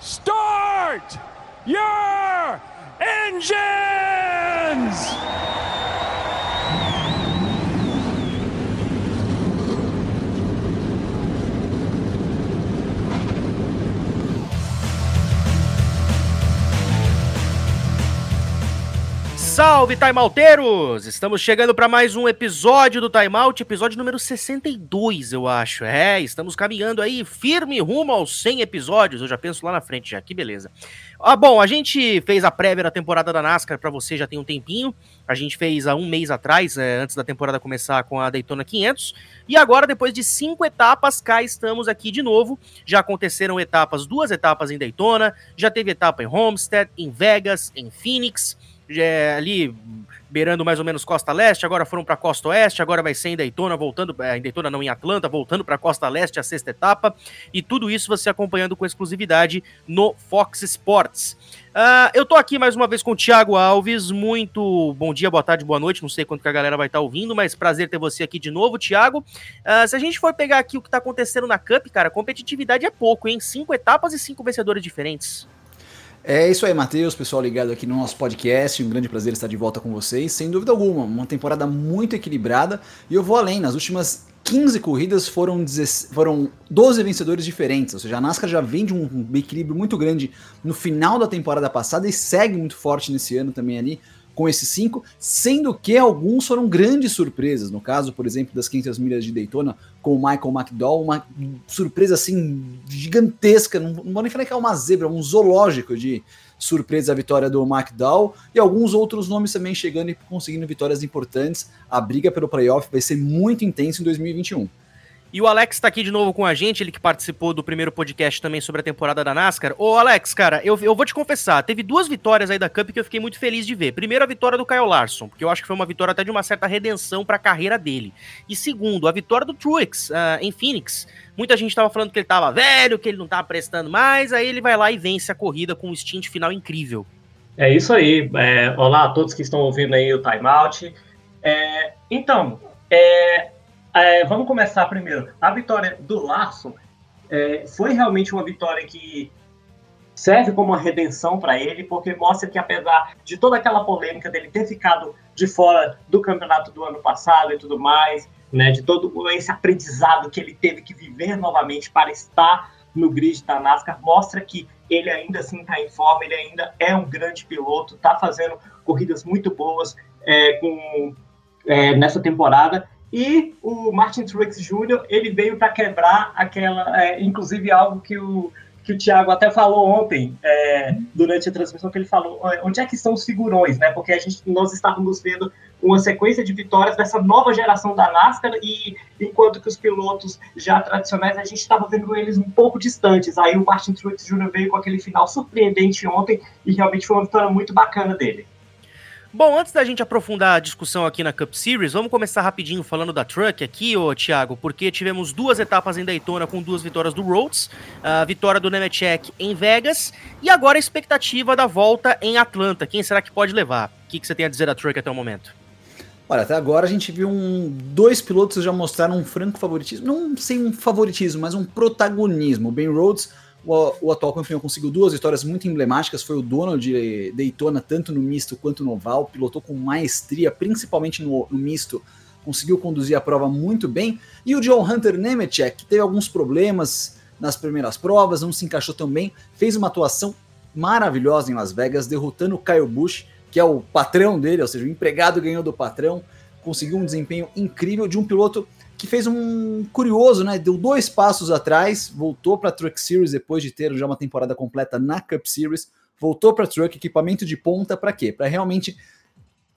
Start your engine! Salve, Timeouteiros! Estamos chegando para mais um episódio do Timeout, episódio número 62, eu acho. É, estamos caminhando aí firme rumo aos 100 episódios. Eu já penso lá na frente já, que beleza. Ah, bom, a gente fez a prévia da temporada da NASCAR para você já tem um tempinho. A gente fez há um mês atrás, é, antes da temporada começar com a Daytona 500. E agora, depois de cinco etapas, cá estamos aqui de novo. Já aconteceram etapas, duas etapas em Daytona, já teve etapa em Homestead, em Vegas, em Phoenix é, ali beirando mais ou menos Costa Leste, agora foram para Costa Oeste, agora vai ser em Daytona, voltando, é, em Daytona não, em Atlanta, voltando para Costa Leste, a sexta etapa, e tudo isso você acompanhando com exclusividade no Fox Sports. Uh, eu tô aqui mais uma vez com o Thiago Alves, muito bom dia, boa tarde, boa noite, não sei quanto que a galera vai estar tá ouvindo, mas prazer ter você aqui de novo, Thiago. Uh, se a gente for pegar aqui o que tá acontecendo na Cup, cara, competitividade é pouco, hein? Cinco etapas e cinco vencedores diferentes. É isso aí, Matheus, pessoal ligado aqui no nosso podcast. Um grande prazer estar de volta com vocês. Sem dúvida alguma, uma temporada muito equilibrada. E eu vou além, nas últimas 15 corridas foram, 10, foram 12 vencedores diferentes. Ou seja, a NASCAR já vem de um equilíbrio muito grande no final da temporada passada e segue muito forte nesse ano também ali com esses cinco, sendo que alguns foram grandes surpresas. No caso, por exemplo, das 500 milhas de Daytona, com o Michael McDowell, uma surpresa assim gigantesca. Não, não vou nem falar que é uma zebra, um zoológico de surpresa a vitória do McDowell e alguns outros nomes também chegando e conseguindo vitórias importantes. A briga pelo playoff vai ser muito intensa em 2021. E o Alex tá aqui de novo com a gente, ele que participou do primeiro podcast também sobre a temporada da NASCAR. Ô, Alex, cara, eu, eu vou te confessar, teve duas vitórias aí da Cup que eu fiquei muito feliz de ver. Primeiro, a vitória do Kyle Larson, porque eu acho que foi uma vitória até de uma certa redenção para a carreira dele. E segundo, a vitória do Truex uh, em Phoenix. Muita gente tava falando que ele tava velho, que ele não tava prestando mais, aí ele vai lá e vence a corrida com um stint final incrível. É isso aí. É, olá a todos que estão ouvindo aí o timeout. É, então, é, é, vamos começar primeiro. A vitória do Larson é, foi realmente uma vitória que serve como uma redenção para ele, porque mostra que apesar de toda aquela polêmica dele ter ficado de fora do campeonato do ano passado e tudo mais, né, de todo esse aprendizado que ele teve que viver novamente para estar no grid da NASCAR, mostra que ele ainda assim está em forma, ele ainda é um grande piloto, está fazendo corridas muito boas é, com, é, nessa temporada e o Martin Truex Jr., ele veio para quebrar aquela, é, inclusive algo que o, que o Thiago até falou ontem, é, durante a transmissão, que ele falou, onde é que estão os figurões, né? Porque a gente, nós estávamos vendo uma sequência de vitórias dessa nova geração da NASCAR e enquanto que os pilotos já tradicionais, a gente estava vendo eles um pouco distantes. Aí o Martin Truex Jr. veio com aquele final surpreendente ontem e realmente foi uma vitória muito bacana dele. Bom, antes da gente aprofundar a discussão aqui na Cup Series, vamos começar rapidinho falando da Truck aqui, ô Thiago, porque tivemos duas etapas em Daytona com duas vitórias do Rhodes, a vitória do Nemechek em Vegas e agora a expectativa da volta em Atlanta. Quem será que pode levar? O que, que você tem a dizer da Truck até o momento? Olha, até agora a gente viu um, dois pilotos já mostraram um franco favoritismo, não sei um favoritismo, mas um protagonismo. O Ben Rhodes o, o atual campeão conseguiu duas vitórias muito emblemáticas, foi o dono de Daytona, tanto no misto quanto no oval, pilotou com maestria, principalmente no, no misto, conseguiu conduzir a prova muito bem. E o John Hunter Nemechek, que teve alguns problemas nas primeiras provas, não se encaixou tão bem, fez uma atuação maravilhosa em Las Vegas, derrotando o Kyle Busch, que é o patrão dele, ou seja, o empregado ganhou do patrão, conseguiu um desempenho incrível de um piloto que fez um curioso, né? Deu dois passos atrás, voltou para a Truck Series depois de ter já uma temporada completa na Cup Series, voltou para Truck, equipamento de ponta, para quê? Para realmente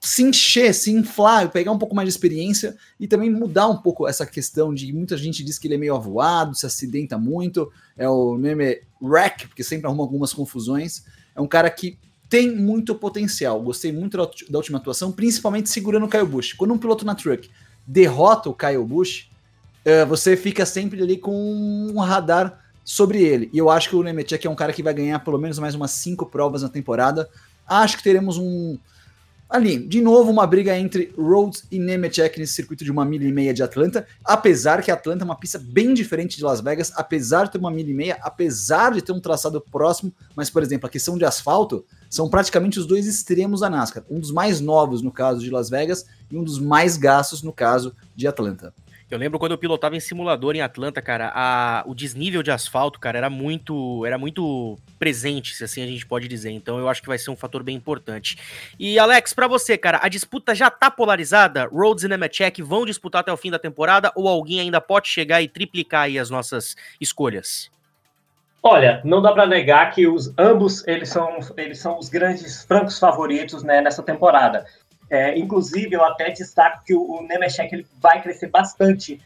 se encher, se inflar, pegar um pouco mais de experiência e também mudar um pouco essa questão de muita gente diz que ele é meio avoado, se acidenta muito, é o meme wreck, porque sempre arruma algumas confusões. É um cara que tem muito potencial. Gostei muito da, última atuação, principalmente segurando o Kyle Busch. Quando um piloto na truck derrota o Kyle Busch, uh, você fica sempre ali com um radar sobre ele. E eu acho que o Nemechek é um cara que vai ganhar pelo menos mais umas cinco provas na temporada. Acho que teremos um, Ali, de novo, uma briga entre Rhodes e Nemechek nesse circuito de uma milha e meia de Atlanta, apesar que Atlanta é uma pista bem diferente de Las Vegas, apesar de ter uma milha e meia, apesar de ter um traçado próximo, mas, por exemplo, a questão de asfalto são praticamente os dois extremos da NASCAR, um dos mais novos no caso de Las Vegas e um dos mais gastos no caso de Atlanta. Eu lembro quando eu pilotava em simulador em Atlanta, cara, a, o desnível de asfalto, cara, era muito, era muito presente, se assim a gente pode dizer. Então eu acho que vai ser um fator bem importante. E Alex, para você, cara, a disputa já tá polarizada? Rhodes e Nemechek vão disputar até o fim da temporada ou alguém ainda pode chegar e triplicar aí as nossas escolhas? Olha, não dá para negar que os ambos eles são, eles são os grandes francos favoritos né, nessa temporada. É, inclusive, eu até destaco que o, o ele vai crescer bastante,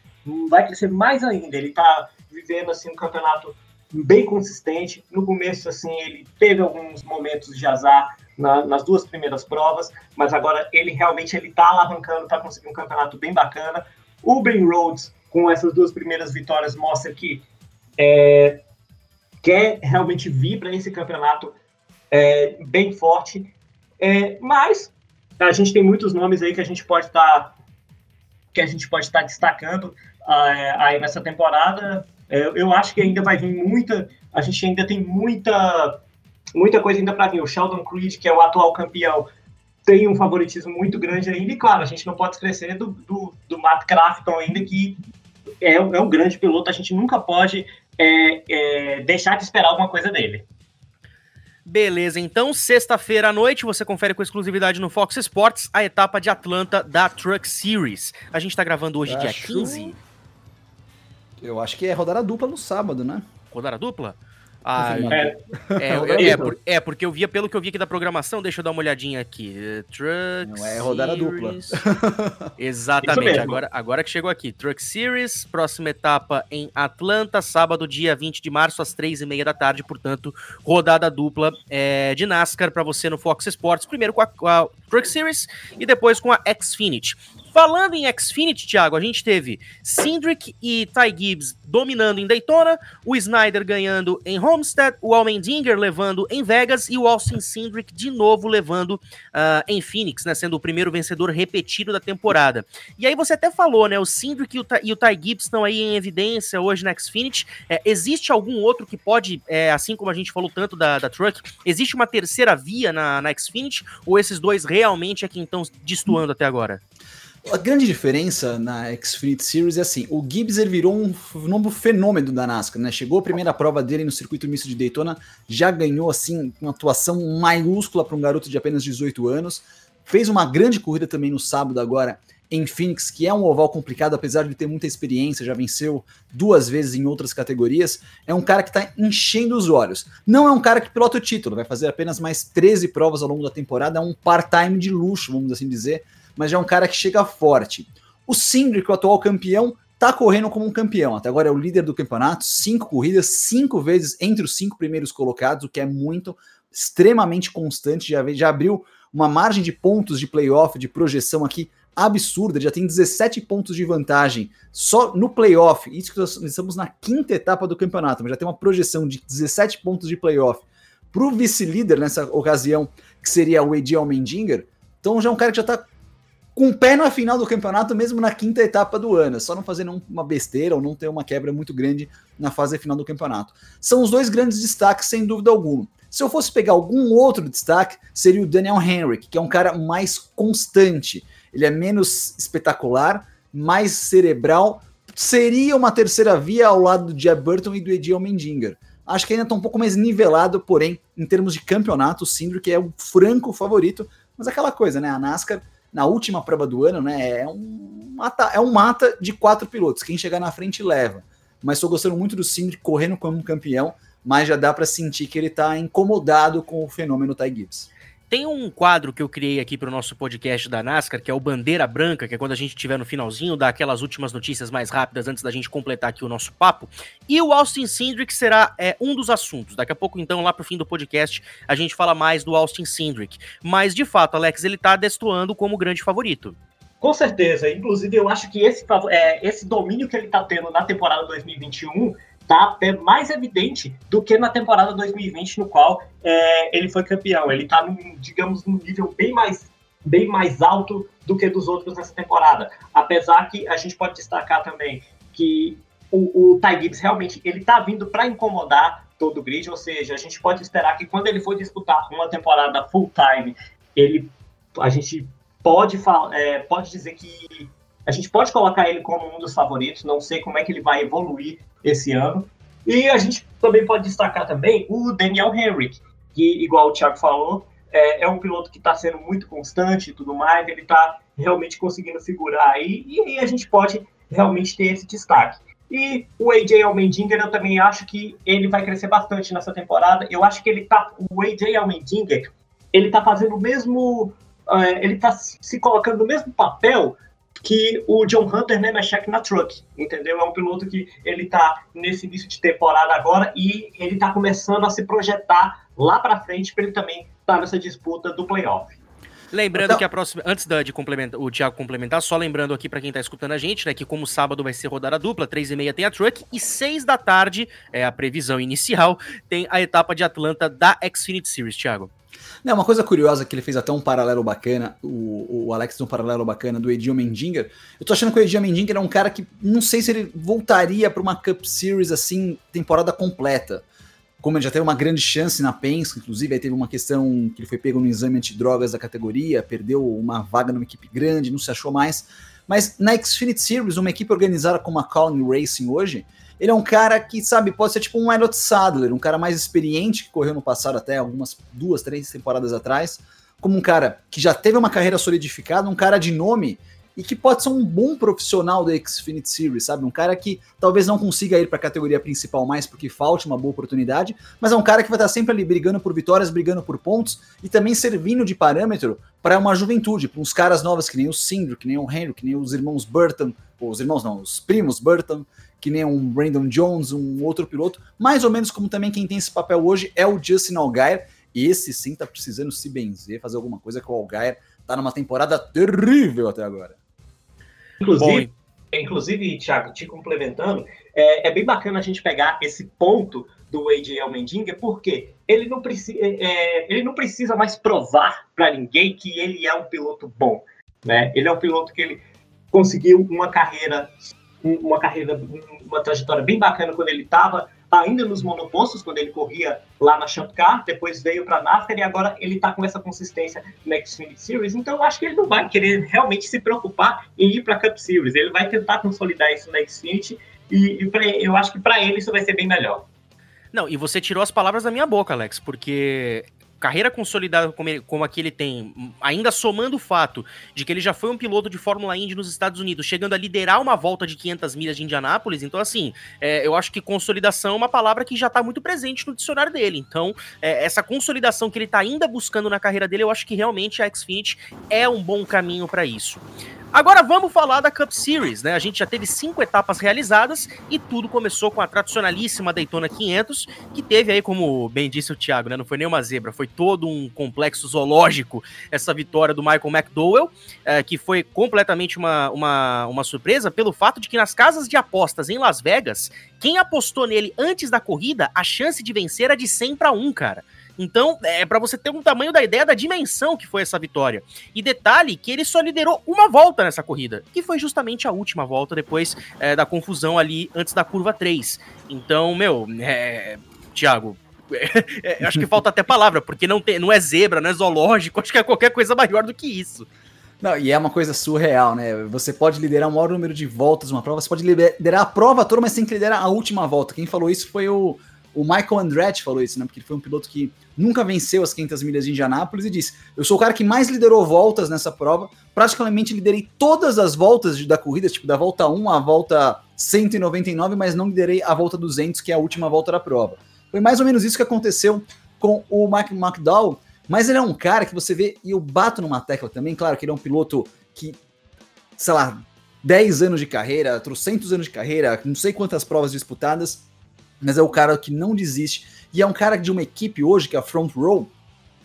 vai crescer mais ainda. Ele está vivendo assim um campeonato bem consistente. No começo, assim, ele teve alguns momentos de azar na, nas duas primeiras provas, mas agora ele realmente ele está alavancando, está conseguindo um campeonato bem bacana. O Ben Rhodes, com essas duas primeiras vitórias, mostra que é, quer realmente vir para esse campeonato é, bem forte. É, mas a gente tem muitos nomes aí que a gente pode estar tá, que a gente pode estar tá destacando uh, aí nessa temporada. Uh, eu acho que ainda vai vir muita, a gente ainda tem muita muita coisa ainda para vir. O Sheldon Creed, que é o atual campeão, tem um favoritismo muito grande ainda. E claro, a gente não pode esquecer do, do, do Matt Crafton ainda, que é, é um grande piloto. A gente nunca pode é, é, deixar de esperar alguma coisa dele. Beleza, então sexta-feira à noite você confere com exclusividade no Fox Sports a etapa de Atlanta da Truck Series. A gente tá gravando hoje dia 15. Eu acho que é rodada dupla no sábado, né? Rodada dupla? Ah, é. É, é, é, por, é, porque eu via, pelo que eu vi aqui da programação, deixa eu dar uma olhadinha aqui. Truck Não é rodada Series. dupla. Exatamente, agora, agora que chegou aqui. Truck Series, próxima etapa em Atlanta, sábado, dia 20 de março, às 3h30 da tarde. Portanto, rodada dupla é, de NASCAR para você no Fox Sports. Primeiro com a, com a Truck Series e depois com a Xfinity. Falando em Xfinity, Thiago, a gente teve Cindric e Ty Gibbs dominando em Daytona, o Snyder ganhando em Homestead, o Almendinger levando em Vegas e o Austin Cindric de novo levando uh, em Phoenix, né, sendo o primeiro vencedor repetido da temporada. E aí você até falou, né, o Cindric e o, e o Ty Gibbs estão aí em evidência hoje na Xfinity. É, existe algum outro que pode, é, assim como a gente falou tanto da, da Truck, existe uma terceira via na, na Xfinity ou esses dois realmente é quem estão destoando até agora? A grande diferença na Xfinity Series é assim, o Gibbs ele virou um novo fenômeno da NASCAR, né? Chegou a primeira prova dele no circuito misto de Daytona, já ganhou assim uma atuação maiúscula para um garoto de apenas 18 anos. Fez uma grande corrida também no sábado agora em Phoenix, que é um oval complicado, apesar de ter muita experiência, já venceu duas vezes em outras categorias. É um cara que está enchendo os olhos. Não é um cara que pilota o título, vai fazer apenas mais 13 provas ao longo da temporada, é um part-time de luxo, vamos assim dizer mas já é um cara que chega forte. O Sindri, que é o atual campeão, tá correndo como um campeão. Até agora é o líder do campeonato, cinco corridas, cinco vezes entre os cinco primeiros colocados, o que é muito, extremamente constante. Já, já abriu uma margem de pontos de playoff, de projeção aqui absurda, já tem 17 pontos de vantagem só no playoff. Isso que nós estamos na quinta etapa do campeonato, mas já tem uma projeção de 17 pontos de playoff para o vice-líder nessa ocasião, que seria o Edi Almendinger. Então já é um cara que já está com o pé na final do campeonato, mesmo na quinta etapa do ano, só não fazer uma besteira ou não ter uma quebra muito grande na fase final do campeonato. São os dois grandes destaques, sem dúvida alguma. Se eu fosse pegar algum outro destaque, seria o Daniel Henrik, que é um cara mais constante. Ele é menos espetacular, mais cerebral. Seria uma terceira via ao lado do Jeb Burton e do Eddie Mendinger. Acho que ainda está um pouco mais nivelado, porém, em termos de campeonato, o que é o franco favorito. Mas aquela coisa, né? A NASCAR na última prova do ano, né? É um mata, é um mata de quatro pilotos. Quem chegar na frente leva. Mas estou gostando muito do Sindri correndo como campeão, mas já dá para sentir que ele está incomodado com o fenômeno Ty Gibbs. Tem um quadro que eu criei aqui para o nosso podcast da NASCAR, que é o Bandeira Branca, que é quando a gente estiver no finalzinho, dá aquelas últimas notícias mais rápidas antes da gente completar aqui o nosso papo. E o Austin Cindric será é, um dos assuntos. Daqui a pouco, então, lá pro fim do podcast, a gente fala mais do Austin Cindric. Mas, de fato, Alex, ele tá destoando como grande favorito. Com certeza. Inclusive, eu acho que esse, é, esse domínio que ele tá tendo na temporada 2021 está até mais evidente do que na temporada 2020, no qual é, ele foi campeão. Ele está, digamos, num nível bem mais bem mais alto do que dos outros nessa temporada. Apesar que a gente pode destacar também que o, o Ty Gibbs realmente ele tá vindo para incomodar todo o grid, ou seja, a gente pode esperar que quando ele for disputar uma temporada full time, ele a gente pode é, pode dizer que a gente pode colocar ele como um dos favoritos, não sei como é que ele vai evoluir esse ano. E a gente também pode destacar também o Daniel Henrique, que, igual o Thiago falou, é, é um piloto que está sendo muito constante e tudo mais, ele está realmente conseguindo figurar aí, e aí a gente pode realmente ter esse destaque. E o AJ Almendinger, eu também acho que ele vai crescer bastante nessa temporada. Eu acho que ele tá. O AJ Almendinger, ele tá fazendo o mesmo. Uh, ele tá se colocando no mesmo papel que o John Hunter Nemechek na Truck, entendeu? É um piloto que ele tá nesse início de temporada agora e ele tá começando a se projetar lá para frente para ele também estar tá nessa disputa do playoff. Lembrando então... que a próxima, antes de complementar, o Thiago complementar, só lembrando aqui para quem tá escutando a gente, né, que como sábado vai ser rodada dupla, três e meia tem a Truck e seis da tarde, é a previsão inicial, tem a etapa de Atlanta da Xfinity Series, Thiago. Não, uma coisa curiosa que ele fez até um paralelo bacana, o, o Alex tem um paralelo bacana do Edil Mendinger. Eu tô achando que o Edil Mendinger é um cara que não sei se ele voltaria para uma Cup Series assim, temporada completa como ele já teve uma grande chance na Penske, inclusive aí teve uma questão que ele foi pego no exame antidrogas da categoria, perdeu uma vaga numa equipe grande, não se achou mais. Mas na Xfinity Series, uma equipe organizada como a Colin Racing hoje, ele é um cara que, sabe, pode ser tipo um Elliot Sadler, um cara mais experiente, que correu no passado até algumas duas, três temporadas atrás, como um cara que já teve uma carreira solidificada, um cara de nome e que pode ser um bom profissional da Xfinity Series, sabe? Um cara que talvez não consiga ir para a categoria principal mais porque falte uma boa oportunidade, mas é um cara que vai estar sempre ali brigando por vitórias, brigando por pontos e também servindo de parâmetro para uma juventude, para uns caras novos que nem o Sindro, que nem o Henry, que nem os irmãos Burton, ou os irmãos não, os primos Burton, que nem um Brandon Jones, um outro piloto, mais ou menos como também quem tem esse papel hoje é o Justin Allgaier. Esse sim tá precisando se benzer, fazer alguma coisa que o Allgaier tá numa temporada terrível até agora. Inclusive, Bom, inclusive Thiago, te complementando, é, é, bem bacana a gente pegar esse ponto do AJ Almendinger, porque ele não, precisa, é, é, ele não precisa mais provar para ninguém que ele é um piloto bom. Né? Ele é um piloto que ele conseguiu uma carreira, uma carreira, uma trajetória bem bacana quando ele estava ainda nos monopostos, quando ele corria lá na Champ Car, depois veio para a NASCAR e agora ele está com essa consistência na Xfinity Series. Então eu acho que ele não vai querer realmente se preocupar em ir para a Cup Series. Ele vai tentar consolidar isso na Xfinity e, e pra, eu acho que para ele isso vai ser bem melhor. Não, e você tirou as palavras da minha boca, Alex, porque carreira consolidada como, ele, como a que ele tem, ainda somando o fato de que ele já foi um piloto de Fórmula Indy nos Estados Unidos, chegando a liderar uma volta de 500 milhas de Indianápolis, então assim, é, eu acho que consolidação é uma palavra que já está muito presente no dicionário dele, então é, essa consolidação que ele está ainda buscando na carreira dele, eu acho que realmente a Xfinity é um bom caminho para isso. Agora vamos falar da Cup Series, né? A gente já teve cinco etapas realizadas e tudo começou com a tradicionalíssima Daytona 500, que teve aí, como bem disse o Thiago, né? Não foi nenhuma zebra, foi todo um complexo zoológico essa vitória do Michael McDowell, é, que foi completamente uma, uma, uma surpresa pelo fato de que nas casas de apostas em Las Vegas, quem apostou nele antes da corrida, a chance de vencer era de 100 para 1, cara. Então, é para você ter um tamanho da ideia da dimensão que foi essa vitória. E detalhe que ele só liderou uma volta nessa corrida, que foi justamente a última volta depois é, da confusão ali antes da curva 3. Então, meu, é, Thiago, é, acho que falta até palavra, porque não, tem, não é zebra, não é zoológico, acho que é qualquer coisa maior do que isso. Não, e é uma coisa surreal, né? Você pode liderar o maior número de voltas uma prova, você pode liderar a prova toda, mas que liderar a última volta. Quem falou isso foi o, o Michael Andretti falou isso, né? Porque ele foi um piloto que nunca venceu as 500 milhas de Indianápolis e disse: Eu sou o cara que mais liderou voltas nessa prova. Praticamente liderei todas as voltas da corrida, tipo da volta 1 à volta 199, mas não liderei a volta 200, que é a última volta da prova. Foi mais ou menos isso que aconteceu com o Mike McDowell. Mas ele é um cara que você vê, e eu bato numa tecla também, claro que ele é um piloto que, sei lá, 10 anos de carreira, trocentos anos de carreira, não sei quantas provas disputadas, mas é o cara que não desiste. E é um cara de uma equipe hoje, que é a Front Row,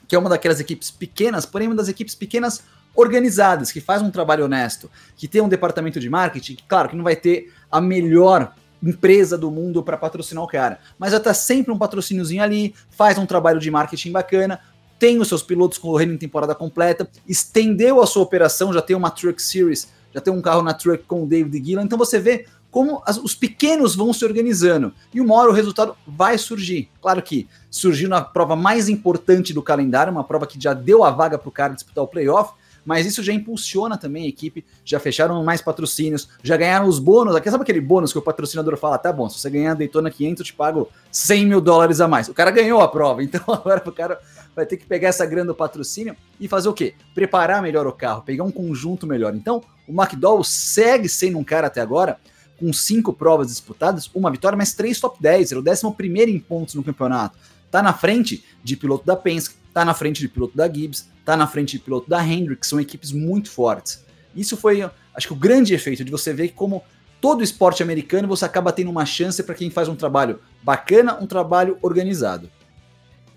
que é uma daquelas equipes pequenas, porém uma das equipes pequenas organizadas, que faz um trabalho honesto, que tem um departamento de marketing, claro, que não vai ter a melhor empresa do mundo para patrocinar o cara, mas já tá sempre um patrocíniozinho ali, faz um trabalho de marketing bacana, tem os seus pilotos correndo em temporada completa, estendeu a sua operação, já tem uma Truck Series, já tem um carro na Truck com o David Gillan, então você vê como as, os pequenos vão se organizando. E uma hora o resultado vai surgir. Claro que surgiu na prova mais importante do calendário, uma prova que já deu a vaga para o cara disputar o playoff, mas isso já impulsiona também a equipe, já fecharam mais patrocínios, já ganharam os bônus, aqui sabe aquele bônus que o patrocinador fala, tá bom, se você ganhar a Daytona 500 eu te pago 100 mil dólares a mais. O cara ganhou a prova, então agora o cara vai ter que pegar essa grana do patrocínio e fazer o quê? Preparar melhor o carro, pegar um conjunto melhor. Então, o McDowell segue sendo um cara até agora com cinco provas disputadas, uma vitória, mas três top 10. Era o décimo primeiro em pontos no campeonato. Tá na frente de piloto da Penske, tá na frente de piloto da Gibbs, tá na frente de piloto da Hendrick, são equipes muito fortes. Isso foi, acho que o grande efeito de você ver como todo esporte americano você acaba tendo uma chance para quem faz um trabalho bacana, um trabalho organizado.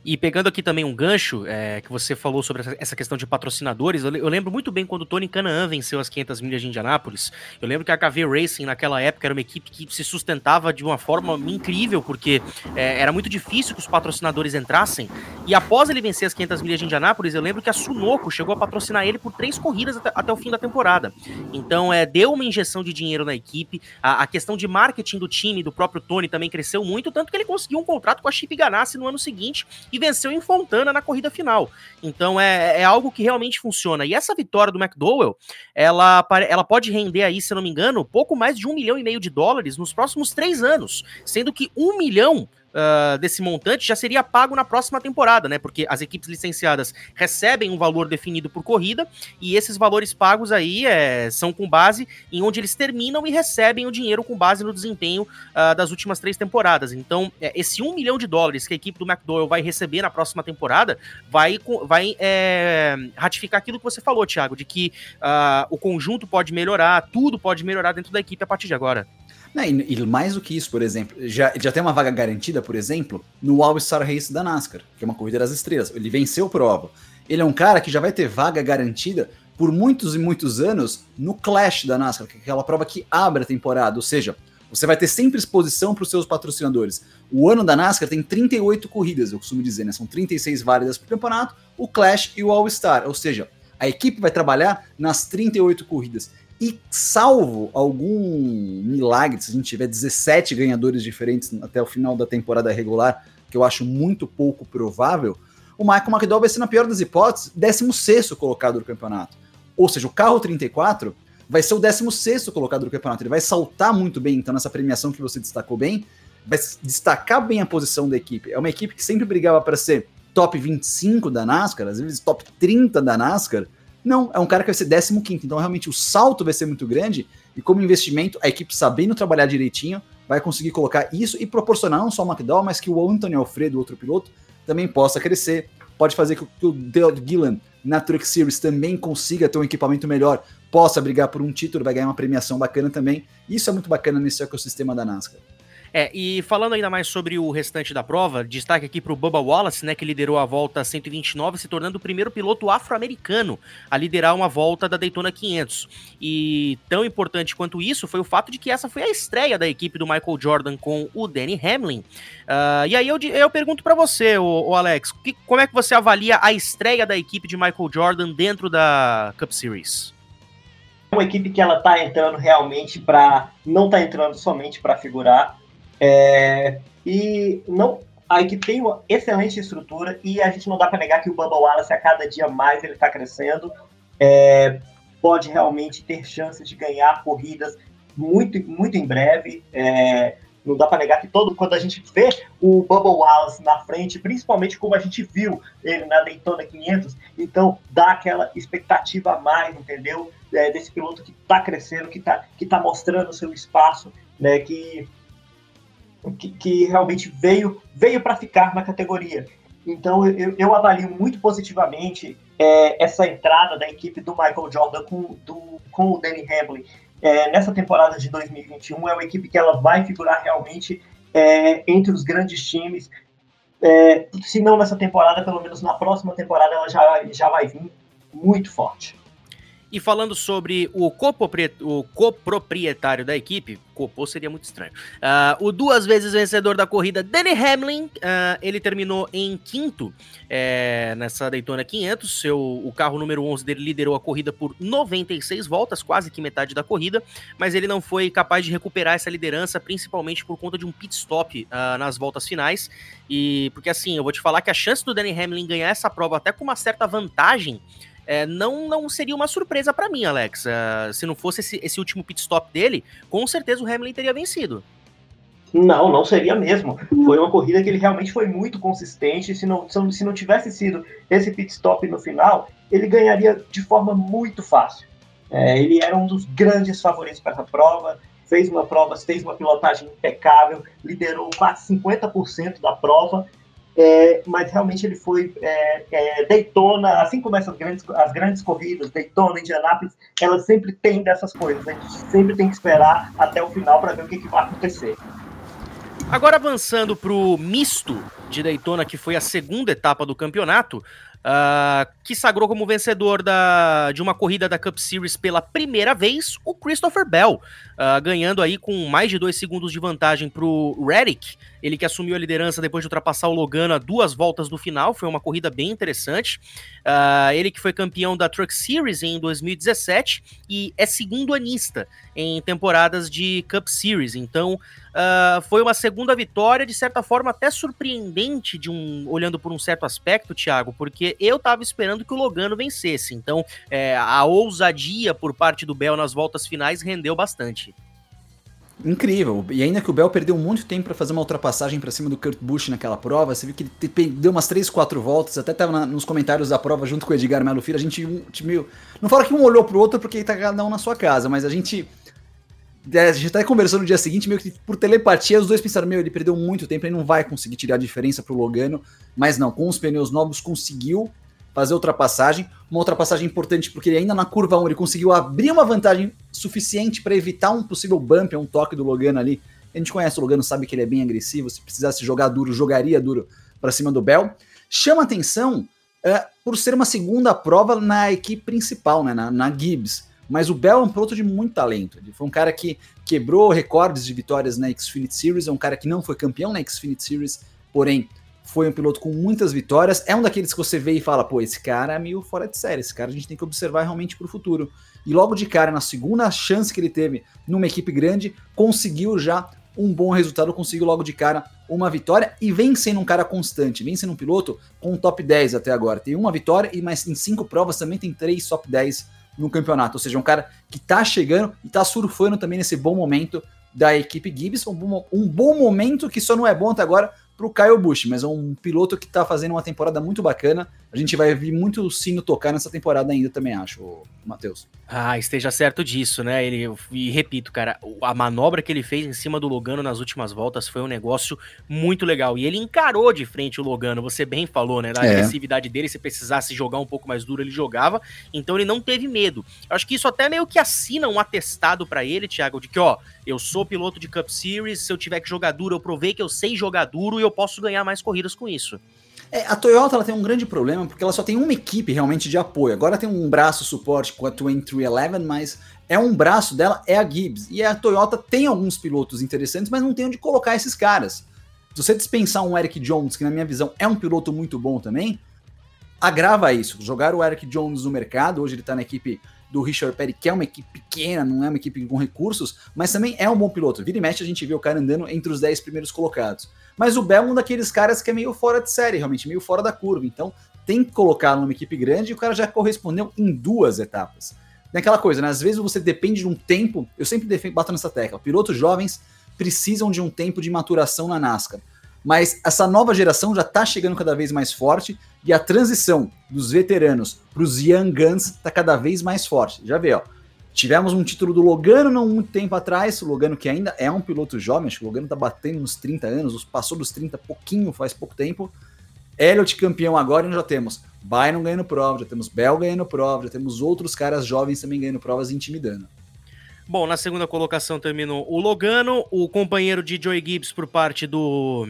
E pegando aqui também um gancho é, que você falou sobre essa questão de patrocinadores, eu, eu, lembro muito bem quando o Tony Canaan venceu as 500 milhas de Indianápolis. Eu lembro que a KV Racing naquela época era uma equipe que se sustentava de uma forma incrível, porque é, era muito difícil que os patrocinadores entrassem. E após ele vencer as 500 milhas de Indianápolis, eu lembro que a Sunoco chegou a patrocinar ele por três corridas até, até o fim da temporada. Então, é, deu uma injeção de dinheiro na equipe. A, a, questão de marketing do time, do próprio Tony, também cresceu muito, tanto que ele conseguiu um contrato com a Chip Ganassi no ano seguinte venceu em Fontana na corrida final. Então é, é algo que realmente funciona. E essa vitória do McDowell, ela, ela pode render aí, se não me engano, pouco mais de um milhão e meio de dólares nos próximos três anos, sendo que um milhão uh, desse montante já seria pago na próxima temporada, né? Porque as equipes licenciadas recebem um valor definido por corrida e esses valores pagos aí é, são com base em onde eles terminam e recebem o dinheiro com base no desempenho uh, das últimas três temporadas. Então, é, esse um milhão de dólares que a equipe do McDowell vai receber na próxima temporada vai, vai é, ratificar aquilo que você falou, Thiago, de que uh, o conjunto pode melhorar, tudo pode melhorar dentro da equipe a partir de agora. Não, e, e, mais do que isso, por exemplo, já, já tem uma vaga garantida, por exemplo, no All-Star Race da NASCAR, que é uma corrida das estrelas. Ele venceu prova. Ele é um cara que já vai ter vaga garantida por muitos e muitos anos no Clash da NASCAR, que é aquela prova que abre a temporada. Ou seja, você vai ter sempre exposição para os seus patrocinadores. O ano da NASCAR tem 38 corridas, eu costumo dizer, né? São 36 válidas para o campeonato, o Clash e o All-Star. Ou seja, a equipe vai trabalhar nas 38 corridas. E salvo algum milagre, se a gente tiver 17 ganhadores diferentes até o final da temporada regular, que eu acho muito pouco provável, o Michael McDowell vai ser, na pior das hipóteses, 16 colocado do campeonato. Ou seja, o carro 34 vai ser o 16 colocado do campeonato. Ele vai saltar muito bem, então, nessa premiação que você destacou bem, vai destacar bem a posição da equipe. É uma equipe que sempre brigava para ser top 25 da NASCAR, às vezes top 30 da NASCAR, não, é um cara que vai ser 15. Então, realmente, o salto vai ser muito grande. E como investimento, a equipe sabendo trabalhar direitinho, vai conseguir colocar isso e proporcionar não só o McDowell, mas que o Anthony Alfredo, outro piloto, também possa crescer. Pode fazer que o Dale Gillan na Truck Series também consiga ter um equipamento melhor, possa brigar por um título, vai ganhar uma premiação bacana também. Isso é muito bacana nesse ecossistema da NASCAR. É, e falando ainda mais sobre o restante da prova, destaque aqui para o Bubba Wallace, né, que liderou a volta 129, se tornando o primeiro piloto afro-americano a liderar uma volta da Daytona 500. E tão importante quanto isso foi o fato de que essa foi a estreia da equipe do Michael Jordan com o Danny Hamlin. Uh, e aí eu, eu pergunto para você, o, Alex, que, como é que você avalia a estreia da equipe de Michael Jordan dentro da Cup Series? É uma equipe que ela tá entrando realmente para não tá entrando somente para figurar, é, e não, a equipe tem uma excelente estrutura e a gente não dá para negar que o Bubba Wallace a cada dia mais ele está crescendo. É, pode realmente ter chances de ganhar corridas muito, muito em breve. É, não dá para negar que todo quando a gente vê o Bubba Wallace na frente, principalmente como a gente viu ele na Daytona 500, então dá aquela expectativa a mais, entendeu? É, desse piloto que está crescendo, que está que tá mostrando o seu espaço, né? Que que, que realmente veio, veio para ficar na categoria. Então eu, eu avalio muito positivamente é, essa entrada da equipe do Michael Jordan com, do, com o Danny Hamlin. É, nessa temporada de 2021 é uma equipe que ela vai figurar realmente é, entre os grandes times. É, se não nessa temporada, pelo menos na próxima temporada ela já, já vai vir muito forte. E falando sobre o, o coproprietário da equipe, copô seria muito estranho. Uh, o duas vezes vencedor da corrida, Danny Hamlin, uh, ele terminou em quinto é, nessa Daytona 500. Seu, o carro número 11 dele liderou a corrida por 96 voltas, quase que metade da corrida, mas ele não foi capaz de recuperar essa liderança, principalmente por conta de um pit stop uh, nas voltas finais. E porque assim, eu vou te falar que a chance do Danny Hamlin ganhar essa prova até com uma certa vantagem é, não, não seria uma surpresa para mim, Alex. Uh, se não fosse esse, esse último pit stop dele, com certeza o Hamilton teria vencido. Não, não seria mesmo. Foi uma corrida que ele realmente foi muito consistente. Se não, se não tivesse sido esse pit stop no final, ele ganharia de forma muito fácil. É, ele era um dos grandes favoritos para essa prova. Fez uma prova, fez uma pilotagem impecável, liderou quase 50% da prova é, mas realmente ele foi é, é, Daytona, assim como essas grandes, as grandes corridas, Daytona, Indianápolis, elas sempre têm dessas coisas. A gente sempre tem que esperar até o final para ver o que, que vai acontecer. Agora avançando para o misto de Daytona, que foi a segunda etapa do campeonato, uh, que sagrou como vencedor da, de uma corrida da Cup Series pela primeira vez, o Christopher Bell, uh, ganhando aí com mais de dois segundos de vantagem para o Reddick, ele que assumiu a liderança depois de ultrapassar o Logano a duas voltas do final, foi uma corrida bem interessante. Uh, ele que foi campeão da Truck Series em 2017 e é segundo anista em temporadas de Cup Series, então uh, foi uma segunda vitória, de certa forma até surpreendente, de um, olhando por um certo aspecto, Thiago, porque eu tava esperando que o Logano vencesse, então é, a ousadia por parte do Bell nas voltas finais rendeu bastante incrível. E ainda que o Bell perdeu muito tempo para fazer uma ultrapassagem para cima do Kurt Busch naquela prova, você viu que ele deu umas 3, 4 voltas, até tava nos comentários da prova junto com o Edgar Melo Filho, a gente, meio, não fala que um olhou pro outro porque tá cada um na sua casa, mas a gente é, a gente até conversou no dia seguinte, meio que por telepatia, os dois pensaram, meu, ele perdeu muito tempo, ele não vai conseguir tirar a diferença pro Logano, mas não, com os pneus novos conseguiu fazer ultrapassagem. Uma ultrapassagem importante porque ele ainda na curva 1 ele conseguiu abrir uma vantagem suficiente para evitar um possível bump, um toque do Logano ali. A gente conhece o Logano, sabe que ele é bem agressivo. Se precisasse jogar duro, jogaria duro para cima do Bell. Chama atenção é, por ser uma segunda prova na equipe principal, né, na, na Gibbs. Mas o Bell é um piloto de muito talento. Ele foi um cara que quebrou recordes de vitórias na Xfinity Series, é um cara que não foi campeão na Xfinity Series, porém foi um piloto com muitas vitórias. É um daqueles que você vê e fala, pô, esse cara é meio fora de série, esse cara a gente tem que observar realmente para o futuro. E logo de cara, na segunda chance que ele teve numa equipe grande, conseguiu já um bom resultado, conseguiu logo de cara uma vitória e vem sendo um cara constante, vem sendo um piloto com top 10 até agora. Tem uma vitória e mais em cinco provas também tem três top 10 no campeonato. Ou seja, um cara que tá chegando e tá surfando também nesse bom momento da equipe Gibbs. Um bom, um bom momento que só não é bom até agora para o Kyle Busch, mas é um piloto que está fazendo uma temporada muito bacana. A gente vai ver muito sino tocar nessa temporada ainda também, acho, Matheus. Ah, esteja certo disso, né? Ele, e repito, cara, a manobra que ele fez em cima do Logano nas últimas voltas foi um negócio muito legal. E ele encarou de frente o Logano, você bem falou, né? Da é. agressividade dele, se precisasse jogar um pouco mais duro, ele jogava. Então ele não teve medo. Eu acho que isso até meio que assina um atestado para ele, Thiago, de que, ó, eu sou piloto de Cup Series, se eu tiver que jogar duro, eu provei que eu sei jogar duro e eu posso ganhar mais corridas com isso. É, a Toyota ela tem um grande problema porque ela só tem uma equipe realmente de apoio. Agora tem um braço suporte com a 2311, mas é um braço dela, é a Gibbs. E a Toyota tem alguns pilotos interessantes, mas não tem onde colocar esses caras. Se você dispensar um Eric Jones, que na minha visão é um piloto muito bom também, agrava isso. Jogar o Eric Jones no mercado, hoje ele tá na equipe do Richard Petty, que é uma equipe pequena, não é uma equipe com recursos, mas também é um bom piloto. Vira e mexe a gente vê o cara andando entre os 10 primeiros colocados. Mas o Bell é um daqueles caras que é meio fora de série, realmente, meio fora da curva. Então tem que colocar numa equipe grande e o cara já correspondeu em duas etapas. Tem aquela coisa, né? Às vezes você depende de um tempo, eu sempre defendo, bato nessa tecla, pilotos jovens precisam de um tempo de maturação na NASCAR. Mas essa nova geração já está chegando cada vez mais forte e a transição dos veteranos para os Young Guns está cada vez mais forte. Já vê, ó. Tivemos um título do Logano não muito tempo atrás, o Logano que ainda é um piloto jovem, acho que o Logano tá batendo nos 30 anos, passou dos 30 pouquinho, faz pouco tempo. Elliot campeão agora e já temos Byron ganhando prova, já temos Bell ganhando prova, já temos outros caras jovens também ganhando provas intimidando. Bom, na segunda colocação terminou o Logano, o companheiro de Joey Gibbs por parte do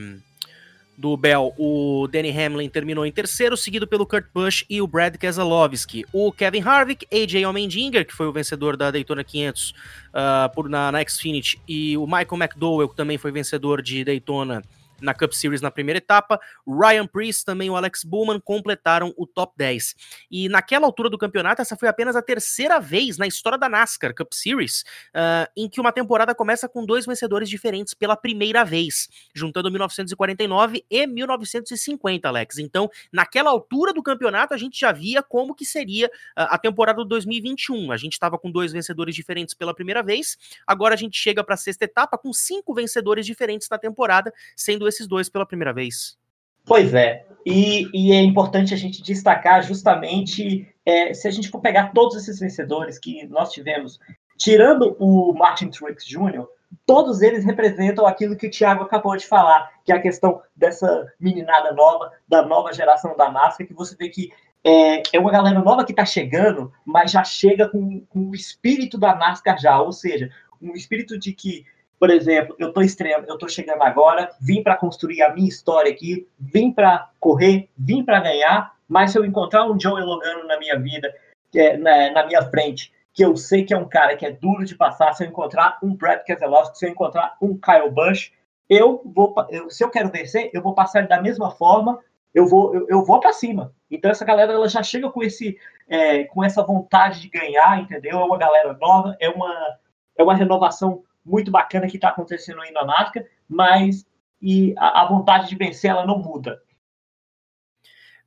do Bell, o Danny Hamlin terminou em terceiro, seguido pelo Kurt Busch e o Brad Keselowski. O Kevin Harvick, AJ Allmendinger, que foi o vencedor da Daytona 500 uh, por, na, na Xfinity, e o Michael McDowell, que também foi vencedor de Daytona na Cup Series na primeira etapa. Ryan Priest, também o Alex Bowman completaram o top 10. E naquela altura do campeonato, essa foi apenas a terceira vez na história da NASCAR Cup Series uh, em que uma temporada começa com dois vencedores diferentes pela primeira vez, juntando 1949 e 1950, Alex. Então, naquela altura do campeonato, a gente já via como que seria uh, a temporada de 2021. A gente estava com dois vencedores diferentes pela primeira vez, agora a gente chega para a sexta etapa com cinco vencedores diferentes na temporada, sendo esses dois pela primeira vez. Pois é, e, e é importante a gente destacar justamente é, se a gente for pegar todos esses vencedores que nós tivemos, tirando o Martin Truex Jr., todos eles representam aquilo que o Thiago acabou de falar, que é a questão dessa meninada nova, da nova geração da NASCAR, que você vê que é, é uma galera nova que está chegando, mas já chega com, com o espírito da NASCAR já, ou seja, um espírito de que por exemplo, eu estou estreando, eu chegando agora, vim para construir a minha história aqui, vim para correr, vim para ganhar, mas se eu encontrar um Joe Logano na minha vida, é, na, na, minha frente, que eu sei que é um cara que é duro de passar, se eu encontrar um Brad Keselowski, se eu encontrar um Kyle Busch, eu vou, eu, se eu quero vencer, eu vou passar da mesma forma, eu vou, eu, eu vou para cima. Então essa galera ela já chega com esse, é, com essa vontade de ganhar, entendeu? É uma galera nova, é uma, é uma renovação muito bacana que está acontecendo aí na NASCAR, mas e a, a, vontade de vencer ela não muda.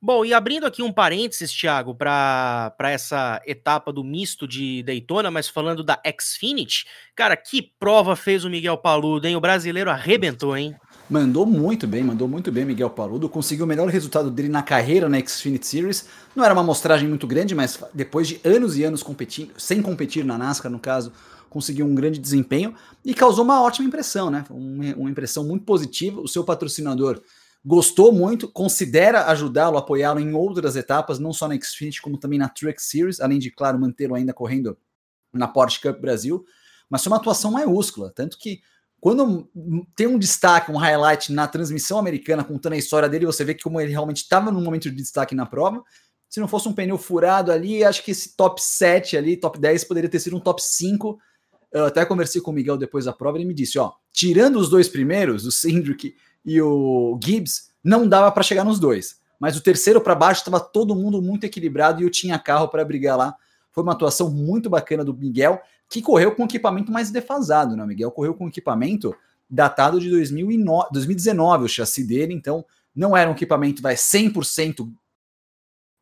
Bom, e abrindo aqui um parênteses, Thiago, para essa etapa do misto de Daytona, mas falando da Xfinity, cara, que prova fez o Miguel Paludo, hein? O brasileiro arrebentou, hein? Mandou muito bem, mandou muito bem Miguel Paludo, conseguiu o melhor resultado dele na carreira na Xfinity Series. Não era uma amostragem muito grande, mas depois de anos e anos competindo, sem competir na NASCAR, no caso, conseguiu um grande desempenho e causou uma ótima impressão, né? Uma, uma impressão muito positiva. O seu patrocinador gostou muito, considera ajudá-lo, apoiá-lo em outras etapas, não só na Xfinity, como também na Truck Series, além de, claro, mantê-lo ainda correndo na Porsche Cup Brasil. Mas foi uma atuação maiúscula, tanto que quando tem um destaque, um highlight na transmissão americana contando a história dele, você vê que como ele realmente estava num momento de destaque na prova. Se não fosse um pneu furado ali, acho que esse top 7 ali, top 10, poderia ter sido um top 5 eu até conversei com o Miguel depois da prova, ele me disse, ó, tirando os dois primeiros, o Cindric e o Gibbs, não dava para chegar nos dois. Mas o terceiro para baixo estava todo mundo muito equilibrado e eu tinha carro para brigar lá. Foi uma atuação muito bacana do Miguel, que correu com equipamento mais defasado, né? O Miguel correu com equipamento datado de 2009, 2019, o chassi dele, então não era um equipamento vai 100%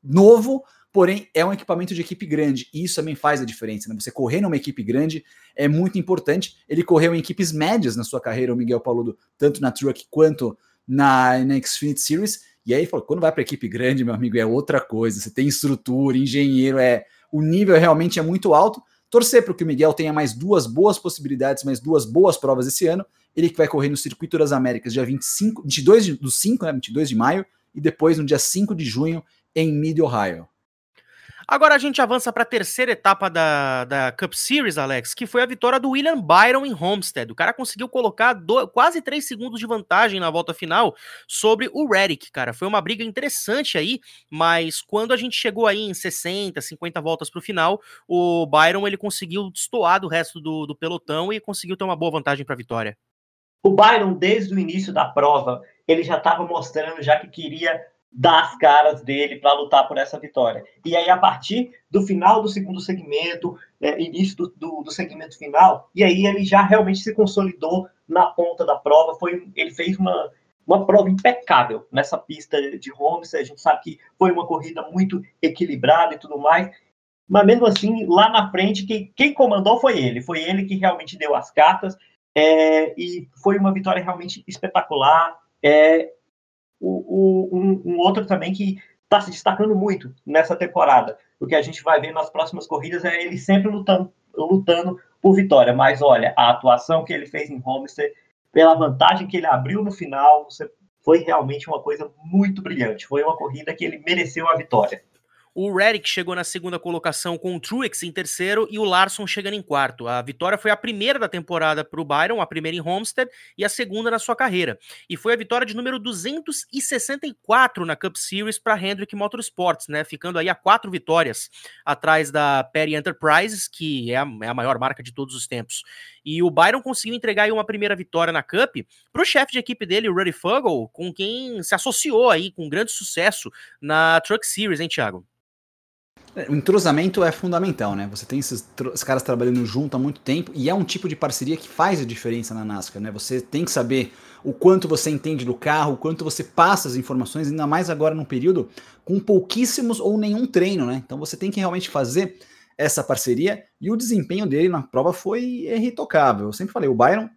novo, porém é um equipamento de equipe grande, e isso também faz a diferença. Né? Você correr numa equipe grande é muito importante. Ele correu em equipes médias na sua carreira, o Miguel Paludo, tanto na Truck quanto na, na Xfinity Series. E aí falou: quando vai para equipe grande, meu amigo, é outra coisa. Você tem estrutura, engenheiro, é o nível realmente é muito alto. Torcer para que o Miguel tenha mais duas boas possibilidades, mais duas boas provas esse ano. Ele que vai correr no Circuito das Américas dia 25, 22 do 5, né, 22 de maio, e depois no dia 5 de junho em Mid Ohio. Agora a gente avança para a terceira etapa da, da Cup Series, Alex, que foi a vitória do William Byron em Homestead. O cara conseguiu colocar do, quase 3 segundos de vantagem na volta final sobre o Reddick, cara. Foi uma briga interessante aí, mas quando a gente chegou aí em 60, 50 voltas para o final, o Byron ele conseguiu destoar do resto do, do pelotão e conseguiu ter uma boa vantagem para a vitória. O Byron, desde o início da prova, ele já estava mostrando já que queria das caras dele para lutar por essa vitória. E aí, a partir do final do segundo segmento, é, início do, do, do, segmento final, e aí ele já realmente se consolidou na ponta da prova. Foi, ele fez uma, uma prova impecável nessa pista de Holmes. A gente sabe que foi uma corrida muito equilibrada e tudo mais. Mas mesmo assim, lá na frente, quem, quem comandou foi ele. Foi ele que realmente deu as cartas. É, e foi uma vitória realmente espetacular. É, o, o, um, um outro também que está se destacando muito nessa temporada. O que a gente vai ver nas próximas corridas é ele sempre lutando, lutando por vitória. Mas olha, a atuação que ele fez em Homestead, pela vantagem que ele abriu no final, foi realmente uma coisa muito brilhante. Foi uma corrida que ele mereceu a vitória. O Reddick chegou na segunda colocação com o Truex em terceiro e o Larson chegando em quarto. A vitória foi a primeira da temporada para o Byron, a primeira em Homestead e a segunda na sua carreira. E foi a vitória de número 264 na Cup Series para Hendrick Motorsports, né? Ficando aí a quatro vitórias atrás da Perry Enterprises, que é a, é a maior marca de todos os tempos. E o Byron conseguiu entregar aí uma primeira vitória na Cup para o chefe de equipe dele, o Ruddy Fuggle, com quem se associou aí com grande sucesso na Truck Series, hein, Thiago? O entrosamento é fundamental, né? Você tem esses, esses, caras trabalhando junto há muito tempo e é um tipo de parceria que faz a diferença na NASCAR, né? Você tem que saber o quanto você entende do carro, o quanto você passa as informações, ainda mais agora num período com pouquíssimos ou nenhum treino, né? Então você tem que realmente fazer essa parceria e o desempenho dele na prova foi irretocável. Eu sempre falei, o Byron,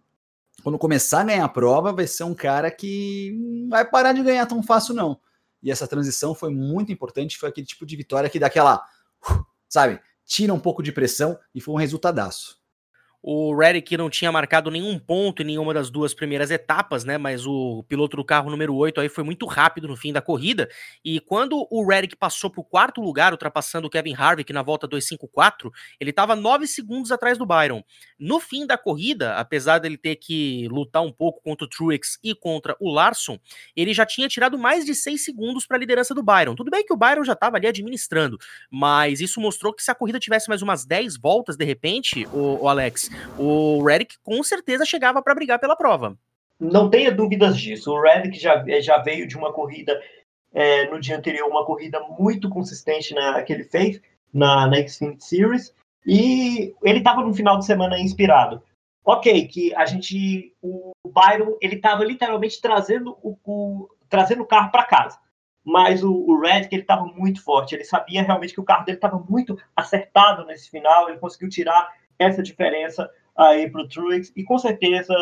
quando começar a ganhar a prova, vai ser um cara que não vai parar de ganhar tão fácil, não. E essa transição foi muito importante, foi aquele tipo de vitória que dá aquela, sabe, tira um pouco de pressão e foi um resultadaço. O Reddick não tinha marcado nenhum ponto em nenhuma das duas primeiras etapas, né? Mas o piloto do carro número 8 aí foi muito rápido no fim da corrida. E quando o Reddick passou para o quarto lugar, ultrapassando o Kevin Harvick na volta 254, ele estava 9 segundos atrás do Byron. No fim da corrida, apesar dele ter que lutar um pouco contra o Truex e contra o Larson, ele já tinha tirado mais de 6 segundos para a liderança do Byron. Tudo bem que o Byron já estava ali administrando, mas isso mostrou que se a corrida tivesse mais umas 10 voltas de repente, o, o Alex, o Redick com certeza chegava para brigar pela prova. Não tenha dúvidas disso. O Redick já, já veio de uma corrida é, no dia anterior, uma corrida muito consistente na, que ele fez na, na Xfinity Series, e ele estava no final de semana inspirado. Ok, que a gente, o Byron, ele estava literalmente trazendo o, o, trazendo o carro para casa mas o, o Red, que ele estava muito forte, ele sabia realmente que o carro dele estava muito acertado nesse final, ele conseguiu tirar essa diferença aí para o Truex, e com certeza,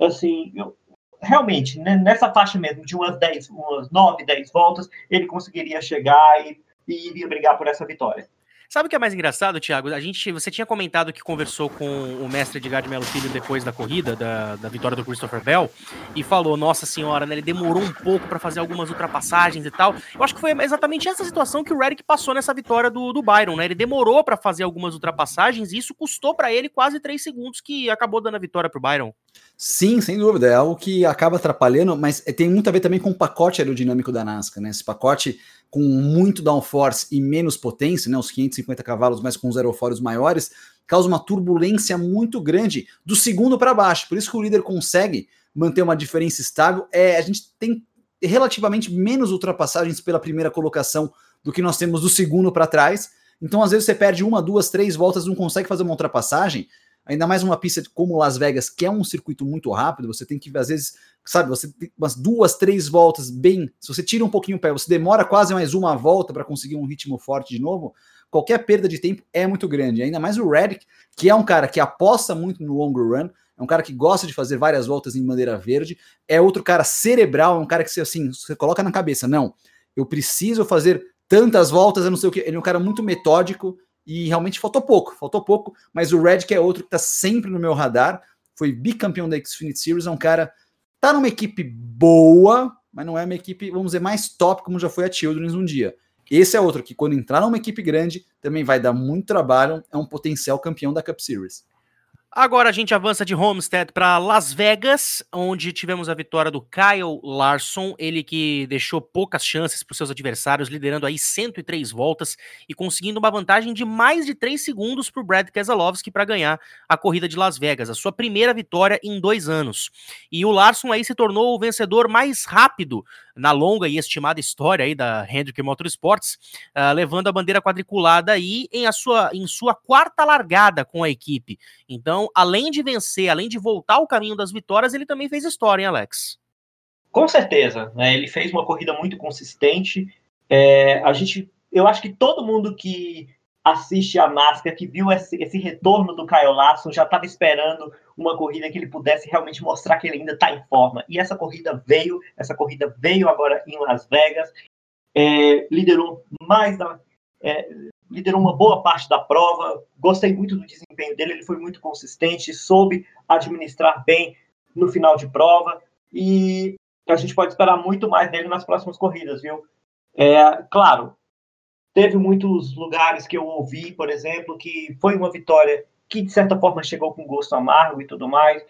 assim, eu, realmente, né, nessa faixa mesmo, de umas 10, umas 9, 10 voltas, ele conseguiria chegar e, e iria brigar por essa vitória. Sabe o que é mais engraçado, Thiago? A gente, você tinha comentado que conversou com o mestre de Melo Filho depois da corrida, da, da vitória do Christopher Bell, e falou: Nossa senhora, né? Ele demorou um pouco para fazer algumas ultrapassagens e tal. Eu acho que foi exatamente essa situação que o Reddick passou nessa vitória do, do Byron, né? Ele demorou para fazer algumas ultrapassagens e isso custou para ele quase três segundos que acabou dando a vitória pro Byron. Sim, sem dúvida. É algo que acaba atrapalhando, mas tem muito a ver também com o pacote aerodinâmico da NASCAR, né? Esse pacote com muito downforce e menos potência, né, os 550 cavalos, mas com os aerofólios maiores, causa uma turbulência muito grande do segundo para baixo. Por isso que o líder consegue manter uma diferença estável. É, a gente tem relativamente menos ultrapassagens pela primeira colocação do que nós temos do segundo para trás. Então, às vezes, você perde uma, duas, três voltas, não consegue fazer uma ultrapassagem. Ainda mais uma pista como Las Vegas, que é um circuito muito rápido, você tem que, às vezes, sabe, você tem umas duas, três voltas bem. Se você tira um pouquinho o pé, você demora quase mais uma volta para conseguir um ritmo forte de novo. Qualquer perda de tempo é muito grande. Ainda mais o Reddick, que é um cara que aposta muito no long run, é um cara que gosta de fazer várias voltas em bandeira verde, é outro cara cerebral, é um cara que você assim, você coloca na cabeça, não, eu preciso fazer tantas voltas, eu não sei o que. Ele é um cara muito metódico e realmente faltou pouco, faltou pouco, mas o Reddick é outro que está sempre no meu radar, foi bicampeão da Xfinity Series, é um cara Tá numa equipe boa, mas não é uma equipe, vamos dizer, mais top, como já foi a Children's um dia. Esse é outro que, quando entrar numa equipe grande, também vai dar muito trabalho, é um potencial campeão da Cup Series. Agora a gente avança de Homestead para Las Vegas, onde tivemos a vitória do Kyle Larson, ele que deixou poucas chances para seus adversários, liderando aí 103 voltas e conseguindo uma vantagem de mais de 3 segundos para o Brad Keselowski para ganhar a corrida de Las Vegas, a sua primeira vitória em dois anos. E o Larson aí se tornou o vencedor mais rápido na longa e estimada história aí da Hendrick Motorsports, uh, levando a bandeira quadriculada aí em, a sua, em sua quarta largada com a equipe. Então, além de vencer, além de voltar ao caminho das vitórias, ele também fez história, hein, Alex? Com certeza, né? Ele fez uma corrida muito consistente. É, a gente, eu acho que todo mundo que assiste a NASCAR, que viu esse, esse retorno do Kyle Larson, já estava esperando uma corrida que ele pudesse realmente mostrar que ele ainda está em forma. E essa corrida veio, essa corrida veio agora em Las Vegas, é, liderou mais da, é, liderou uma boa parte da prova. Gostei muito do desempenho dele, ele foi muito consistente, soube administrar bem no final de prova e a gente pode esperar muito mais dele nas próximas corridas, viu? É, claro, teve muitos lugares que eu ouvi, por exemplo, que foi uma vitória que de certa forma chegou com gosto amargo e tudo mais.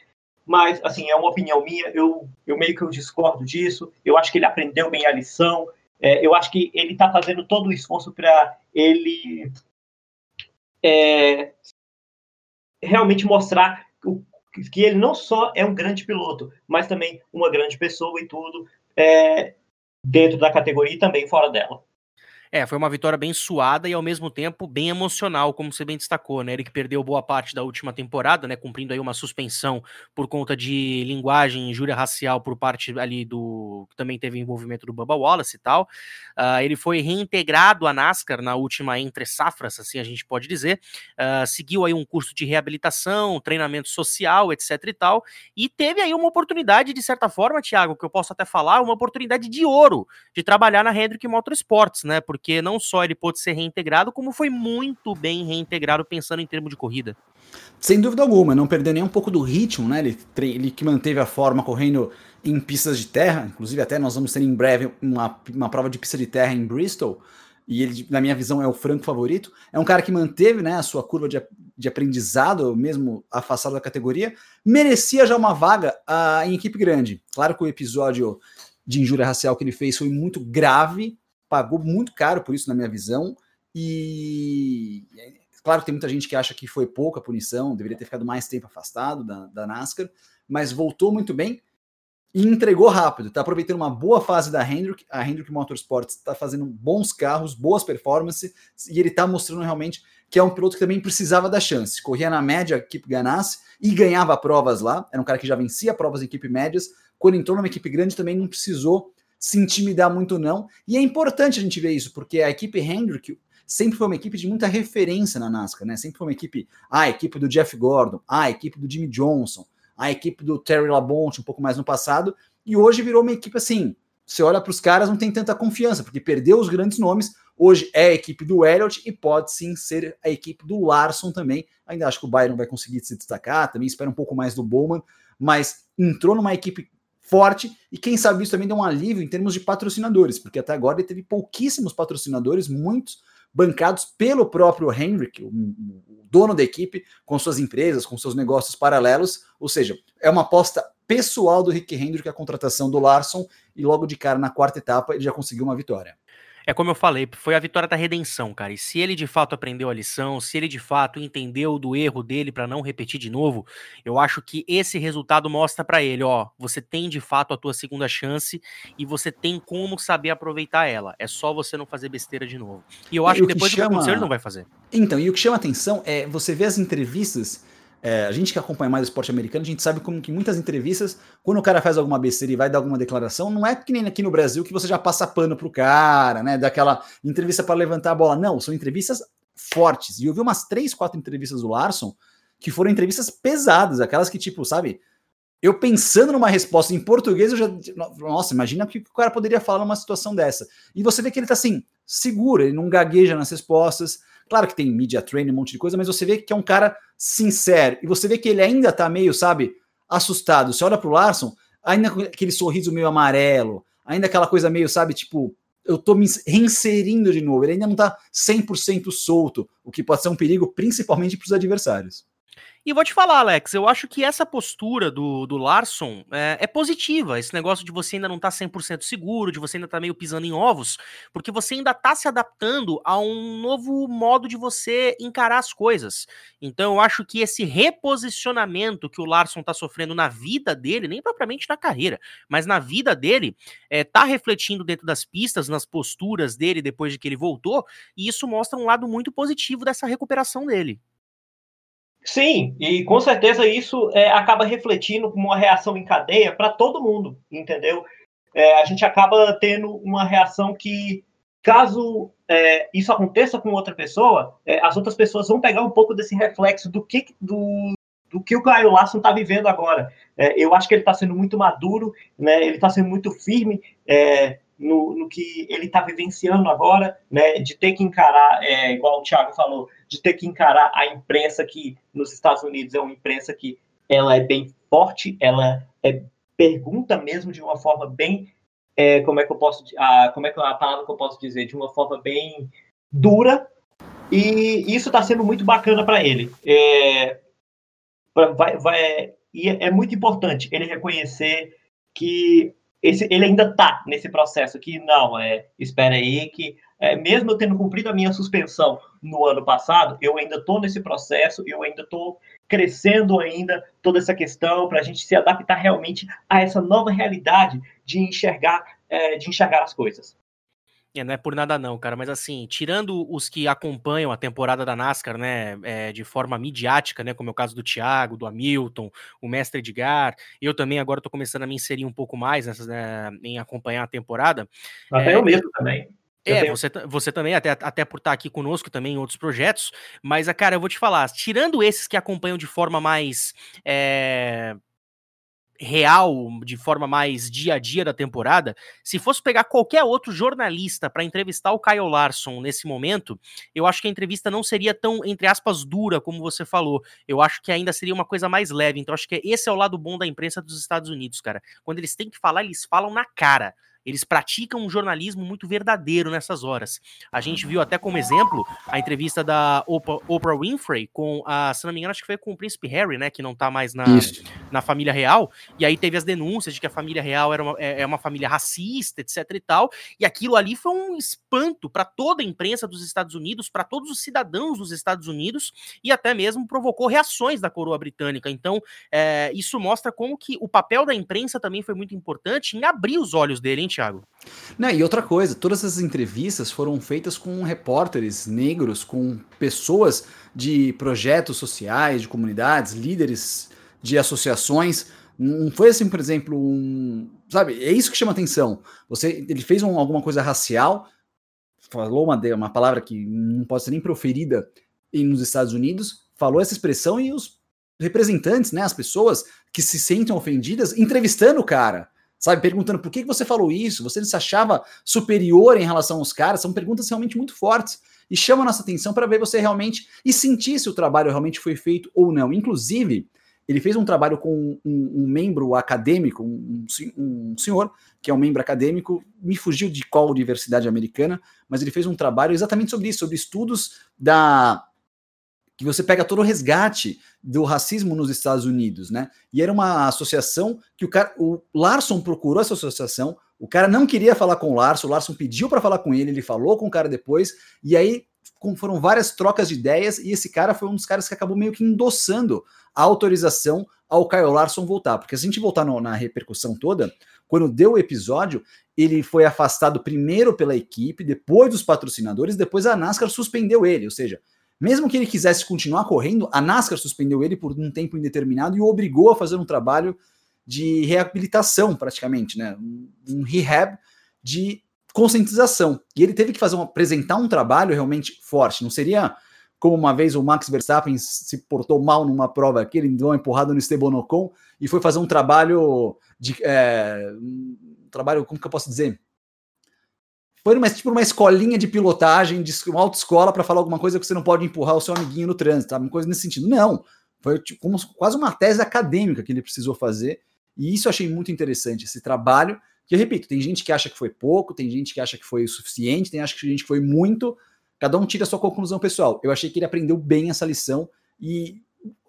Mas, assim, é uma opinião minha, eu, eu meio que eu discordo disso. Eu acho que ele aprendeu bem a lição. É, eu acho que ele está fazendo todo o esforço para ele é, realmente mostrar o, que ele não só é um grande piloto, mas também uma grande pessoa e tudo é, dentro da categoria e também fora dela. É, foi uma vitória bem suada e ao mesmo tempo bem emocional, como você bem destacou, né? Ele que perdeu boa parte da última temporada, né? Cumprindo aí uma suspensão por conta de linguagem injúria racial por parte ali do. que também teve envolvimento do Bubba Wallace e tal. Uh, ele foi reintegrado à NASCAR na última entre safras, assim a gente pode dizer. Uh, seguiu aí um curso de reabilitação, treinamento social, etc e tal. E teve aí uma oportunidade, de certa forma, Thiago, que eu posso até falar, uma oportunidade de ouro de trabalhar na Hendrick Motorsports, né? Porque porque não só ele pôde ser reintegrado, como foi muito bem reintegrado pensando em termos de corrida. Sem dúvida alguma, não perdeu nem um pouco do ritmo, né? Ele, ele que manteve a forma correndo em pistas de terra, inclusive até nós vamos ter em breve uma, uma prova de pista de terra em Bristol, e ele, na minha visão, é o franco favorito. É um cara que manteve né, a sua curva de, de aprendizado, mesmo afastado da categoria, merecia já uma vaga uh, em equipe grande. Claro que o episódio de injúria racial que ele fez foi muito grave, pagou muito caro por isso, na minha visão. E claro tem muita gente que acha que foi pouca punição, deveria ter ficado mais tempo afastado da, da NASCAR, mas voltou muito bem e entregou rápido. Está aproveitando uma boa fase da Hendrick. A Hendrick Motorsports está fazendo bons carros, boas performances, e ele está mostrando realmente que é um piloto que também precisava da chance. Corria na média, a equipe ganhasse e ganhava provas lá. Era um cara que já vencia provas em equipe médias. Quando entrou numa equipe grande, também não precisou se intimidar muito, não. E é importante a gente ver isso, porque a equipe Hendrick sempre foi uma equipe de muita referência na NASCAR, né? Sempre foi uma equipe, ah, a equipe do Jeff Gordon, ah, a equipe do Jimmy Johnson, a equipe do Terry Labonte um pouco mais no passado, e hoje virou uma equipe assim. Você olha para os caras, não tem tanta confiança, porque perdeu os grandes nomes. Hoje é a equipe do Elliott e pode sim ser a equipe do Larson também. Ainda acho que o Byron vai conseguir se destacar, também espera um pouco mais do Bowman, mas entrou numa equipe forte e quem sabe isso também dá um alívio em termos de patrocinadores, porque até agora ele teve pouquíssimos patrocinadores, muitos bancados pelo próprio Henrik, o dono da equipe, com suas empresas, com seus negócios paralelos, ou seja, é uma aposta pessoal do Rick Hendrick a contratação do Larson e logo de cara na quarta etapa ele já conseguiu uma vitória. É como eu falei, foi a vitória da redenção, cara. E se ele de fato aprendeu a lição, se ele de fato entendeu do erro dele para não repetir de novo, eu acho que esse resultado mostra para ele, ó, você tem de fato a tua segunda chance e você tem como saber aproveitar ela. É só você não fazer besteira de novo. E eu acho e que depois que chama... do que ele não vai fazer. Então, e o que chama atenção é você ver as entrevistas é, a gente que acompanha mais o esporte americano, a gente sabe como que muitas entrevistas, quando o cara faz alguma besteira e vai dar alguma declaração, não é que nem aqui no Brasil que você já passa pano pro cara, né? Daquela entrevista para levantar a bola. Não, são entrevistas fortes. E eu vi umas três, quatro entrevistas do Larson que foram entrevistas pesadas, aquelas que, tipo, sabe, eu pensando numa resposta em português, eu já. Nossa, imagina o que o cara poderia falar numa situação dessa. E você vê que ele tá assim, seguro, ele não gagueja nas respostas. Claro que tem media training, um monte de coisa, mas você vê que é um cara sincero. E você vê que ele ainda tá meio, sabe, assustado. Você olha pro Larson, ainda com aquele sorriso meio amarelo, ainda aquela coisa meio, sabe, tipo, eu tô me reinserindo de novo. Ele ainda não tá 100% solto, o que pode ser um perigo, principalmente para os adversários. E vou te falar, Alex, eu acho que essa postura do, do Larson é, é positiva. Esse negócio de você ainda não tá 100% seguro, de você ainda tá meio pisando em ovos, porque você ainda tá se adaptando a um novo modo de você encarar as coisas. Então eu acho que esse reposicionamento que o Larson tá sofrendo na vida dele, nem propriamente na carreira, mas na vida dele, é, tá refletindo dentro das pistas, nas posturas dele depois de que ele voltou, e isso mostra um lado muito positivo dessa recuperação dele. Sim, e com certeza isso é, acaba refletindo como uma reação em cadeia para todo mundo, entendeu? É, a gente acaba tendo uma reação que, caso é, isso aconteça com outra pessoa, é, as outras pessoas vão pegar um pouco desse reflexo do que, do, do que o Caio Larson está vivendo agora. É, eu acho que ele está sendo muito maduro, né, ele está sendo muito firme é, no, no, que ele está vivenciando agora, né, de ter que encarar, igual o Thiago falou, de ter que encarar a imprensa que nos Estados Unidos é uma imprensa que ela é bem forte, ela é pergunta mesmo de uma forma bem é, como é que eu posso a, como é que a palavra que eu posso dizer de uma forma bem dura, e isso está sendo muito bacana para ele. É, vai, vai, e é muito importante ele reconhecer que esse, ele ainda está nesse processo, que não, é, espera aí, que é, mesmo eu tendo cumprido a minha suspensão no ano passado, eu ainda estou nesse processo, eu ainda estou crescendo ainda toda essa questão para a gente se adaptar realmente a essa nova realidade de enxergar, é, de enxergar as coisas. É, não é por nada não, cara, mas assim, tirando os que acompanham a temporada da NASCAR, né, é, de forma midiática, né, como é o caso do Thiago, do Hamilton, o mestre Edgar, eu também agora tô começando a me inserir um pouco mais nessas, né, em acompanhar a temporada. Até é, eu mesmo também. É, tenho... você, você também, até, até por estar aqui conosco também em outros projetos, mas, cara, eu vou te falar, tirando esses que acompanham de forma mais é, real, de forma mais dia a dia da temporada, se fosse pegar qualquer outro jornalista para entrevistar o Kyle Larson nesse momento, eu acho que a entrevista não seria tão, entre aspas, dura como você falou. Eu acho que ainda seria uma coisa mais leve. Então, acho que esse é o lado bom da imprensa dos Estados Unidos, cara. Quando eles têm que falar, eles falam na cara. Eles praticam um jornalismo muito verdadeiro nessas horas. A gente viu até como exemplo a entrevista da Oprah Winfrey com a, se não me engano, acho que foi com o príncipe Harry, né, que não tá mais na, na família real. E aí teve as denúncias de que a família real era uma, é, é uma família racista, etc e tal. E aquilo ali foi um espanto para toda a imprensa dos Estados Unidos, para todos os cidadãos dos Estados Unidos e até mesmo provocou reações da coroa britânica. Então, é, isso mostra como que o papel da imprensa também foi muito importante em abrir os olhos dele, hein, Thiago? Não, e outra coisa, todas essas entrevistas foram feitas com repórteres negros, com pessoas de projetos sociais, de comunidades, líderes de associações. Não foi assim, por exemplo, um. Sabe, é isso que chama atenção. Você, ele fez um, alguma coisa racial, falou uma, uma palavra que não pode ser nem proferida nos Estados Unidos, falou essa expressão e os representantes, né, as pessoas que se sentem ofendidas, entrevistando o cara sabe? Perguntando por que você falou isso, você se achava superior em relação aos caras, são perguntas realmente muito fortes e chamam a nossa atenção para ver você realmente e sentir se o trabalho realmente foi feito ou não. Inclusive, ele fez um trabalho com um, um membro acadêmico, um, um, senhor que é um membro acadêmico, me fugiu de qual universidade americana, mas ele fez um trabalho exatamente sobre isso, sobre estudos da que você pega todo o resgate do racismo nos Estados Unidos, né? E era uma associação que o cara, o Larson procurou essa associação, o cara não queria falar com o Larson, o Larson pediu para falar com ele, ele falou com o cara depois, e aí foram várias trocas de ideias, e esse cara foi um dos caras que acabou meio que endossando a autorização ao Kyle Larson voltar, porque se a gente voltar no, na repercussão toda, quando deu o episódio, ele foi afastado primeiro pela equipe, depois dos patrocinadores, depois a NASCAR suspendeu ele, ou seja, mesmo que ele quisesse continuar correndo, a NASCAR suspendeu ele por um tempo indeterminado e o obrigou a fazer um trabalho de reabilitação, praticamente, né? Um rehab de conscientização. E ele teve que fazer um, apresentar um trabalho realmente forte. Não seria como uma vez o Max Verstappen se portou mal numa prova aqui, ele deu uma empurrada no Esteban Ocon e foi fazer um trabalho de é, um trabalho, como que eu posso dizer? Foi numa, tipo uma escolinha de pilotagem, de uma autoescola para falar alguma coisa que você não pode empurrar o seu amiguinho no trânsito, tá? uma coisa nesse sentido. Não, foi tipo, como, quase uma tese acadêmica que ele precisou fazer, e isso eu achei muito interessante, esse trabalho, que eu repito, tem gente que acha que foi pouco, tem gente que acha que foi o suficiente, tem gente que foi muito, cada um tira a sua conclusão pessoal. Eu achei que ele aprendeu bem essa lição, e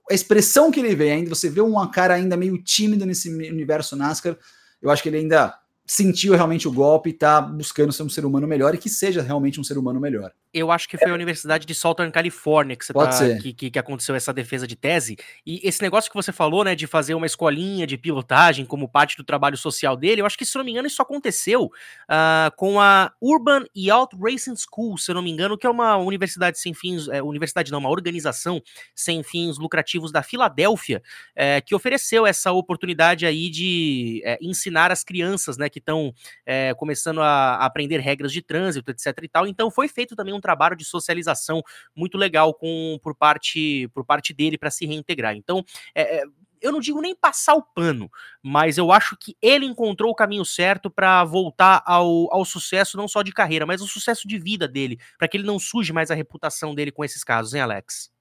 a expressão que ele vê, ainda você vê um cara ainda meio tímido nesse universo NASCAR, eu acho que ele ainda sentiu realmente o golpe e está buscando ser um ser humano melhor e que seja realmente um ser humano melhor. Eu acho que foi a Universidade de Southern California que, tá. Que, que, que, aconteceu essa defesa de tese. E esse negócio que você falou, né, de fazer uma escolinha de pilotagem como parte do trabalho social dele, eu acho que, se não me engano, isso aconteceu uh, com a Urban Yacht Racing School, se eu não me engano, que é uma universidade sem fins, é, universidade não, uma organização sem fins lucrativos da Filadélfia, é, que ofereceu essa oportunidade aí de é, ensinar as crianças, né, que estão é, começando a, aprender regras de trânsito, etc e tal. Então foi feito também um trabalho de socialização muito legal com por parte por parte dele para se reintegrar. Então, é, eu não digo nem passar o pano, mas eu acho que ele encontrou o caminho certo para voltar ao, ao sucesso, não só de carreira, mas o sucesso de vida dele, para que ele não suje mais a reputação dele com esses casos, hein, Alex?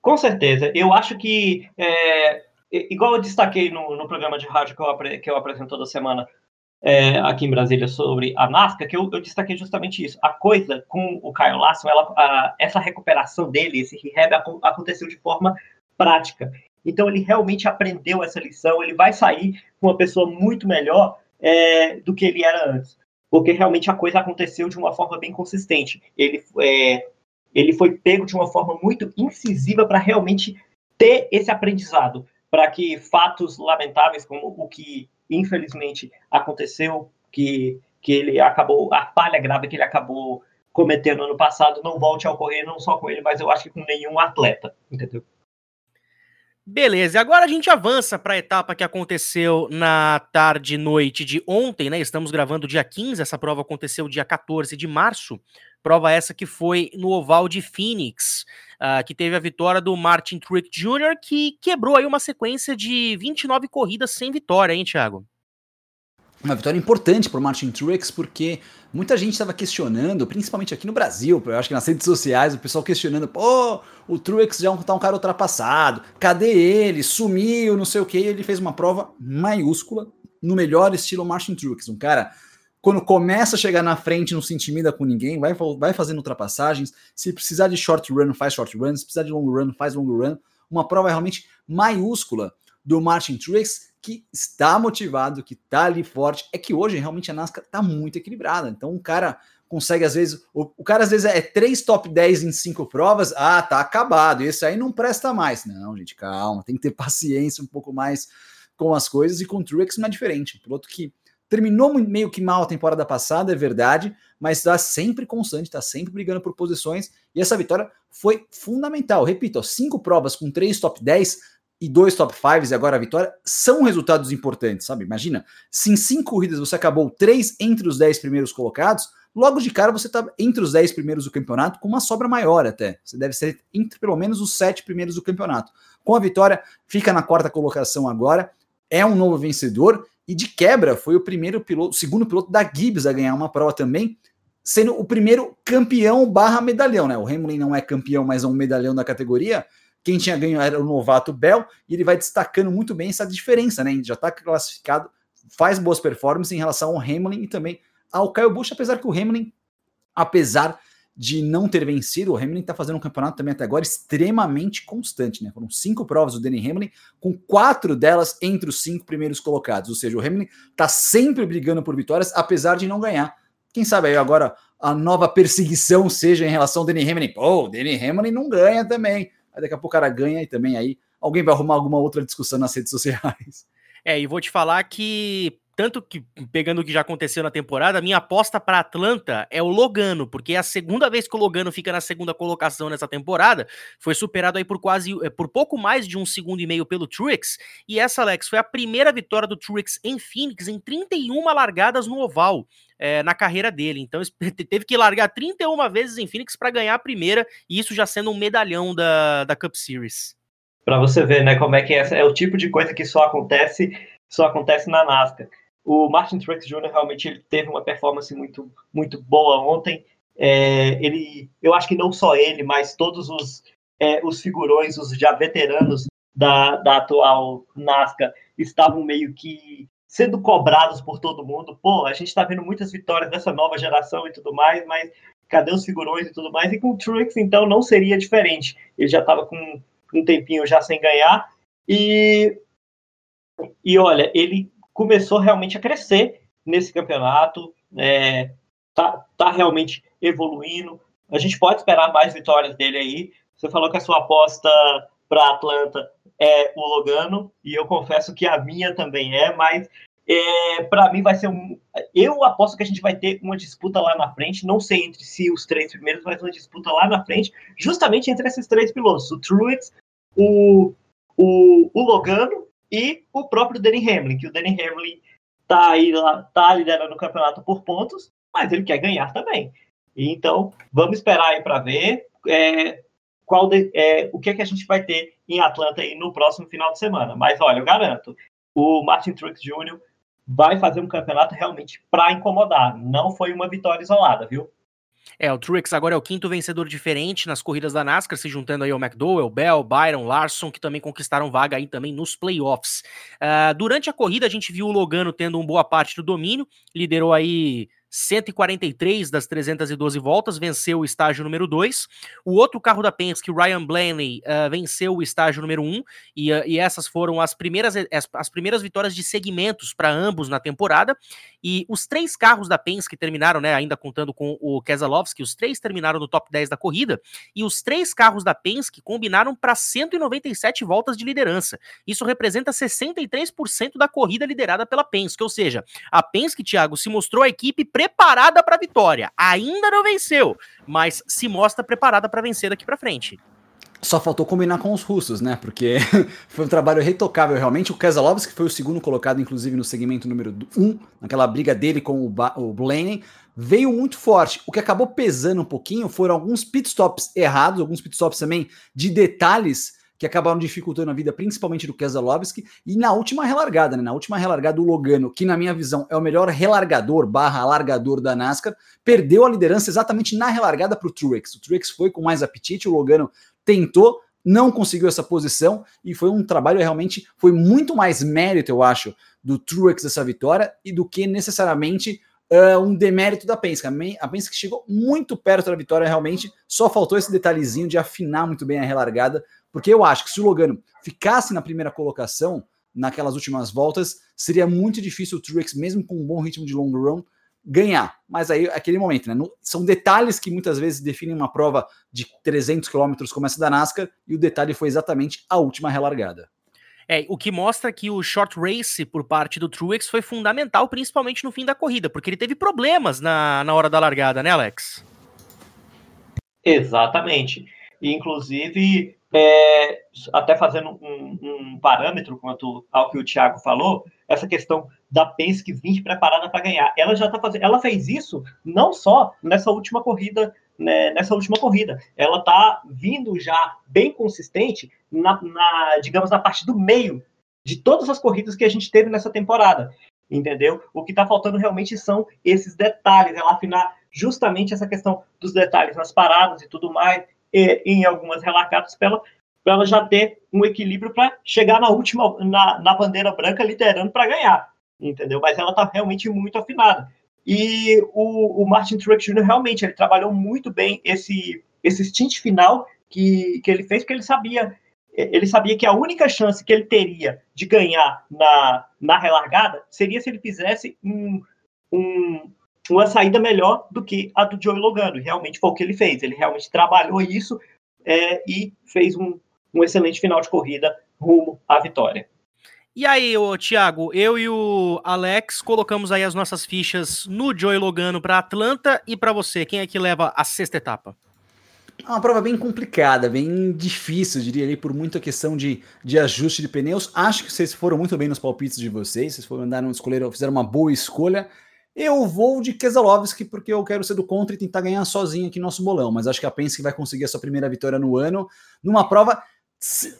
Com certeza. Eu acho que, é, igual eu destaquei no, no programa de rádio que eu, que eu apresento toda semana, é, aqui em Brasília sobre a NASCAR, que eu, eu, destaquei justamente isso. A coisa com o Caio Lasso, ela, a, essa recuperação dele, esse rehab, aconteceu de forma prática. Então ele realmente aprendeu essa lição, ele vai sair com uma pessoa muito melhor é, do que ele era antes. Porque realmente a coisa aconteceu de uma forma bem consistente. Ele, é, ele foi pego de uma forma muito incisiva para realmente ter esse aprendizado, para que fatos lamentáveis como o que infelizmente aconteceu, que, que ele acabou, a falha grave que ele acabou cometendo no passado não volte a ocorrer não só com ele, mas eu acho que com nenhum atleta, entendeu? Beleza, agora a gente avança para a etapa que aconteceu na tarde e noite de ontem, né? Estamos gravando dia 15, essa prova aconteceu dia 14 de março. Prova essa que foi no oval de Phoenix, uh, que teve a vitória do Martin Truex Jr., que quebrou aí uma sequência de 29 corridas sem vitória, hein, Thiago? Uma vitória importante para o Martin Truex, porque muita gente estava questionando, principalmente aqui no Brasil, eu acho que nas redes sociais, o pessoal questionando, pô, o Truex já está um cara ultrapassado, cadê ele? Sumiu, não sei o que. Ele fez uma prova maiúscula, no melhor estilo Martin Truex, um cara quando começa a chegar na frente, não se intimida com ninguém, vai, vai fazendo ultrapassagens. Se precisar de short run, faz short run. Se precisar de long run, faz long run. Uma prova realmente maiúscula do Martin Truex, que está motivado, que está ali forte. É que hoje realmente a NASCAR está muito equilibrada. Então o cara consegue, às vezes, o, o, cara às vezes é três top 10 em cinco provas, ah, tá acabado, esse aí não presta mais. Não, gente, calma, tem que ter paciência um pouco mais com as coisas, e com o Truex não é diferente. Um piloto que Terminou meio que mal a temporada passada, é verdade, mas está sempre constante, está sempre brigando por posições. E essa vitória foi fundamental. Repito, ó, cinco provas com três top 10 e dois top 5 e agora a vitória são resultados importantes, sabe? Imagina, se em cinco corridas você acabou três entre os dez primeiros colocados, logo de cara você está entre os dez primeiros do campeonato com uma sobra maior até. Você deve ser entre pelo menos os sete primeiros do campeonato. Com a vitória, fica na quarta colocação agora, é um novo vencedor e de quebra foi o primeiro piloto, segundo piloto da Gibbs a ganhar uma prova também, sendo o primeiro campeão barra medalhão, né? O Hamlin não é campeão, mas é um medalhão da categoria. Quem tinha ganho era o novato Bell, e ele vai destacando muito bem essa diferença, né? Ele já está classificado, faz boas performances em relação ao Hamlin e também ao Kyle Busch, apesar que o Hamlin, apesar de não ter vencido, o Hamilton está fazendo um campeonato também até agora extremamente constante, né? Foram cinco provas do Danny Hamlin, com quatro delas entre os cinco primeiros colocados. Ou seja, o Hamilton está sempre brigando por vitórias, apesar de não ganhar. Quem sabe aí agora a nova perseguição seja em relação ao Danny Hamlin. Pô, o Danny Hamlin não ganha também. Aí daqui a pouco o cara ganha e também aí alguém vai arrumar alguma outra discussão nas redes sociais. É, e vou te falar que tanto que, pegando o que já aconteceu na temporada, minha aposta para Atlanta é o Logano, porque é a segunda vez que o Logano fica na segunda colocação nessa temporada, foi superado aí por quase, eh, por pouco mais de um segundo e meio pelo Truex, e essa, Alex, foi a primeira vitória do Truex em Phoenix em 31 largadas no oval. É, na carreira dele. Então teve que largar 31 vezes em Phoenix para ganhar a primeira, e isso já sendo um medalhão da, da Cup Series. Para você ver, né, como é que é, é o tipo de coisa que só acontece, só acontece na NASCAR. O Martin Truex Jr. realmente ele teve uma performance muito, muito boa ontem. É, ele, eu acho que não só ele, mas todos os, é, os figurões, os já veteranos da, da atual NASCAR estavam meio que sendo cobrados por todo mundo. Pô, a gente está vendo muitas vitórias dessa nova geração e tudo mais, mas cadê os figurões e tudo mais? E com o Truex, então, não seria diferente. Ele já estava com um tempinho já sem ganhar. E, e olha, ele começou realmente a crescer nesse campeonato, é, tá, tá realmente evoluindo. A gente pode esperar mais vitórias dele aí. Você falou que a sua aposta para Atlanta é o Logano, e eu confesso que a minha também é, mas é, para mim vai ser um. Eu aposto que a gente vai ter uma disputa lá na frente, não sei entre si os três primeiros, mas uma disputa lá na frente, justamente entre esses três pilotos: o Truex, o, o, o Logano e o próprio Danny Hamlin, que o Danny Hamlin tá aí lá, tá liderando o campeonato por pontos, mas ele quer ganhar também. Então, vamos esperar aí para ver é, qual de, é, o que, é que a gente vai ter em Atlanta aí no próximo final de semana. Mas olha, eu garanto, o Martin Truex Jr. vai fazer um campeonato realmente para incomodar. Não foi uma vitória isolada, viu? É, o Truex agora é o quinto vencedor diferente nas corridas da NASCAR, se juntando aí ao McDowell, Bell, Byron, Larson, que também conquistaram vaga aí também nos playoffs. Uh, durante a corrida, a gente viu o Logano tendo uma boa parte do domínio, liderou aí 143 das 312 voltas, venceu o estágio número 2. O outro carro da Penske, Ryan Blaney, uh, venceu o estágio número 1, um, e, uh, e, essas foram as primeiras, as, as primeiras vitórias de segmentos para ambos na temporada. E os três carros da Penske terminaram, né, ainda contando com o Keselowski, os três terminaram no top 10 da corrida, e os três carros da Penske combinaram para 197 voltas de liderança. Isso representa 63% da corrida liderada pela Penske, ou seja, a Penske, Thiago, se mostrou a equipe preparada para a vitória. Ainda não venceu, mas se mostra preparada para vencer daqui para frente. Só faltou combinar com os russos, né? Porque foi um trabalho retocável realmente. O Keselowski foi o segundo colocado, inclusive, no segmento número 1, um, naquela briga dele com o, o Blaney. Veio muito forte. O que acabou pesando um pouquinho foram alguns pitstops errados, alguns pitstops também de detalhes que acabaram dificultando a vida, principalmente do Keselowski, e na última relargada, né? Na última relargada, o Logano, que na minha visão é o melhor relargador barra largador da NASCAR, perdeu a liderança exatamente na relargada para o Truex. O Truex foi com mais apetite, o Logano tentou, não conseguiu essa posição, e foi um trabalho realmente, foi muito mais mérito, eu acho, do Truex dessa vitória, e do que necessariamente uh, um demérito da Penske. A Penske chegou muito perto da vitória, realmente, só faltou esse detalhezinho de afinar muito bem a relargada, porque eu acho que se o Logano ficasse na primeira colocação, naquelas últimas voltas, seria muito difícil o Truex, mesmo com um bom ritmo de long run, ganhar. Mas aí, aquele momento, né? No, são detalhes que muitas vezes definem uma prova de 300 km como essa da NASCAR, e o detalhe foi exatamente a última relargada. É, o que mostra que o short race por parte do Truex foi fundamental, principalmente no fim da corrida, porque ele teve problemas na, na hora da largada, né, Alex? Exatamente. Inclusive, é, até fazendo um, um, parâmetro quanto ao que o Thiago falou, essa questão da Penske vir preparada para ganhar. Ela já está fazendo, ela fez isso não só nessa última corrida, né, nessa última corrida. Ela está vindo já bem consistente na, na, digamos, na parte do meio de todas as corridas que a gente teve nessa temporada. Entendeu? O que está faltando realmente são esses detalhes, ela afinar justamente essa questão dos detalhes nas paradas e tudo mais, em algumas relargadas, para ela, ela já ter um equilíbrio para chegar na última, na, na bandeira branca, liderando para ganhar, entendeu? Mas ela está realmente muito afinada. E o, o Martin Truex Jr. realmente ele trabalhou muito bem esse, esse stint final que, que ele fez, porque ele sabia ele sabia que a única chance que ele teria de ganhar na, na relargada seria se ele fizesse um, um, uma saída melhor do que a do Joey Logano. E realmente foi o que ele fez. Ele realmente trabalhou isso é, e fez um, um excelente final de corrida rumo à vitória. E aí, ô, Thiago, eu e o Alex colocamos aí as nossas fichas no Joey Logano para Atlanta e para você, quem é que leva a sexta etapa? É uma prova bem complicada, bem difícil, diria ali, por muita questão de, de ajuste de pneus. Acho que vocês foram muito bem nos palpites de vocês, vocês foram andaram, escolheram, fizeram uma boa escolha. Eu vou de Keselowski porque eu quero ser do contra e tentar ganhar sozinho aqui no nosso bolão, mas acho que a Penske vai conseguir a sua primeira vitória no ano, numa prova.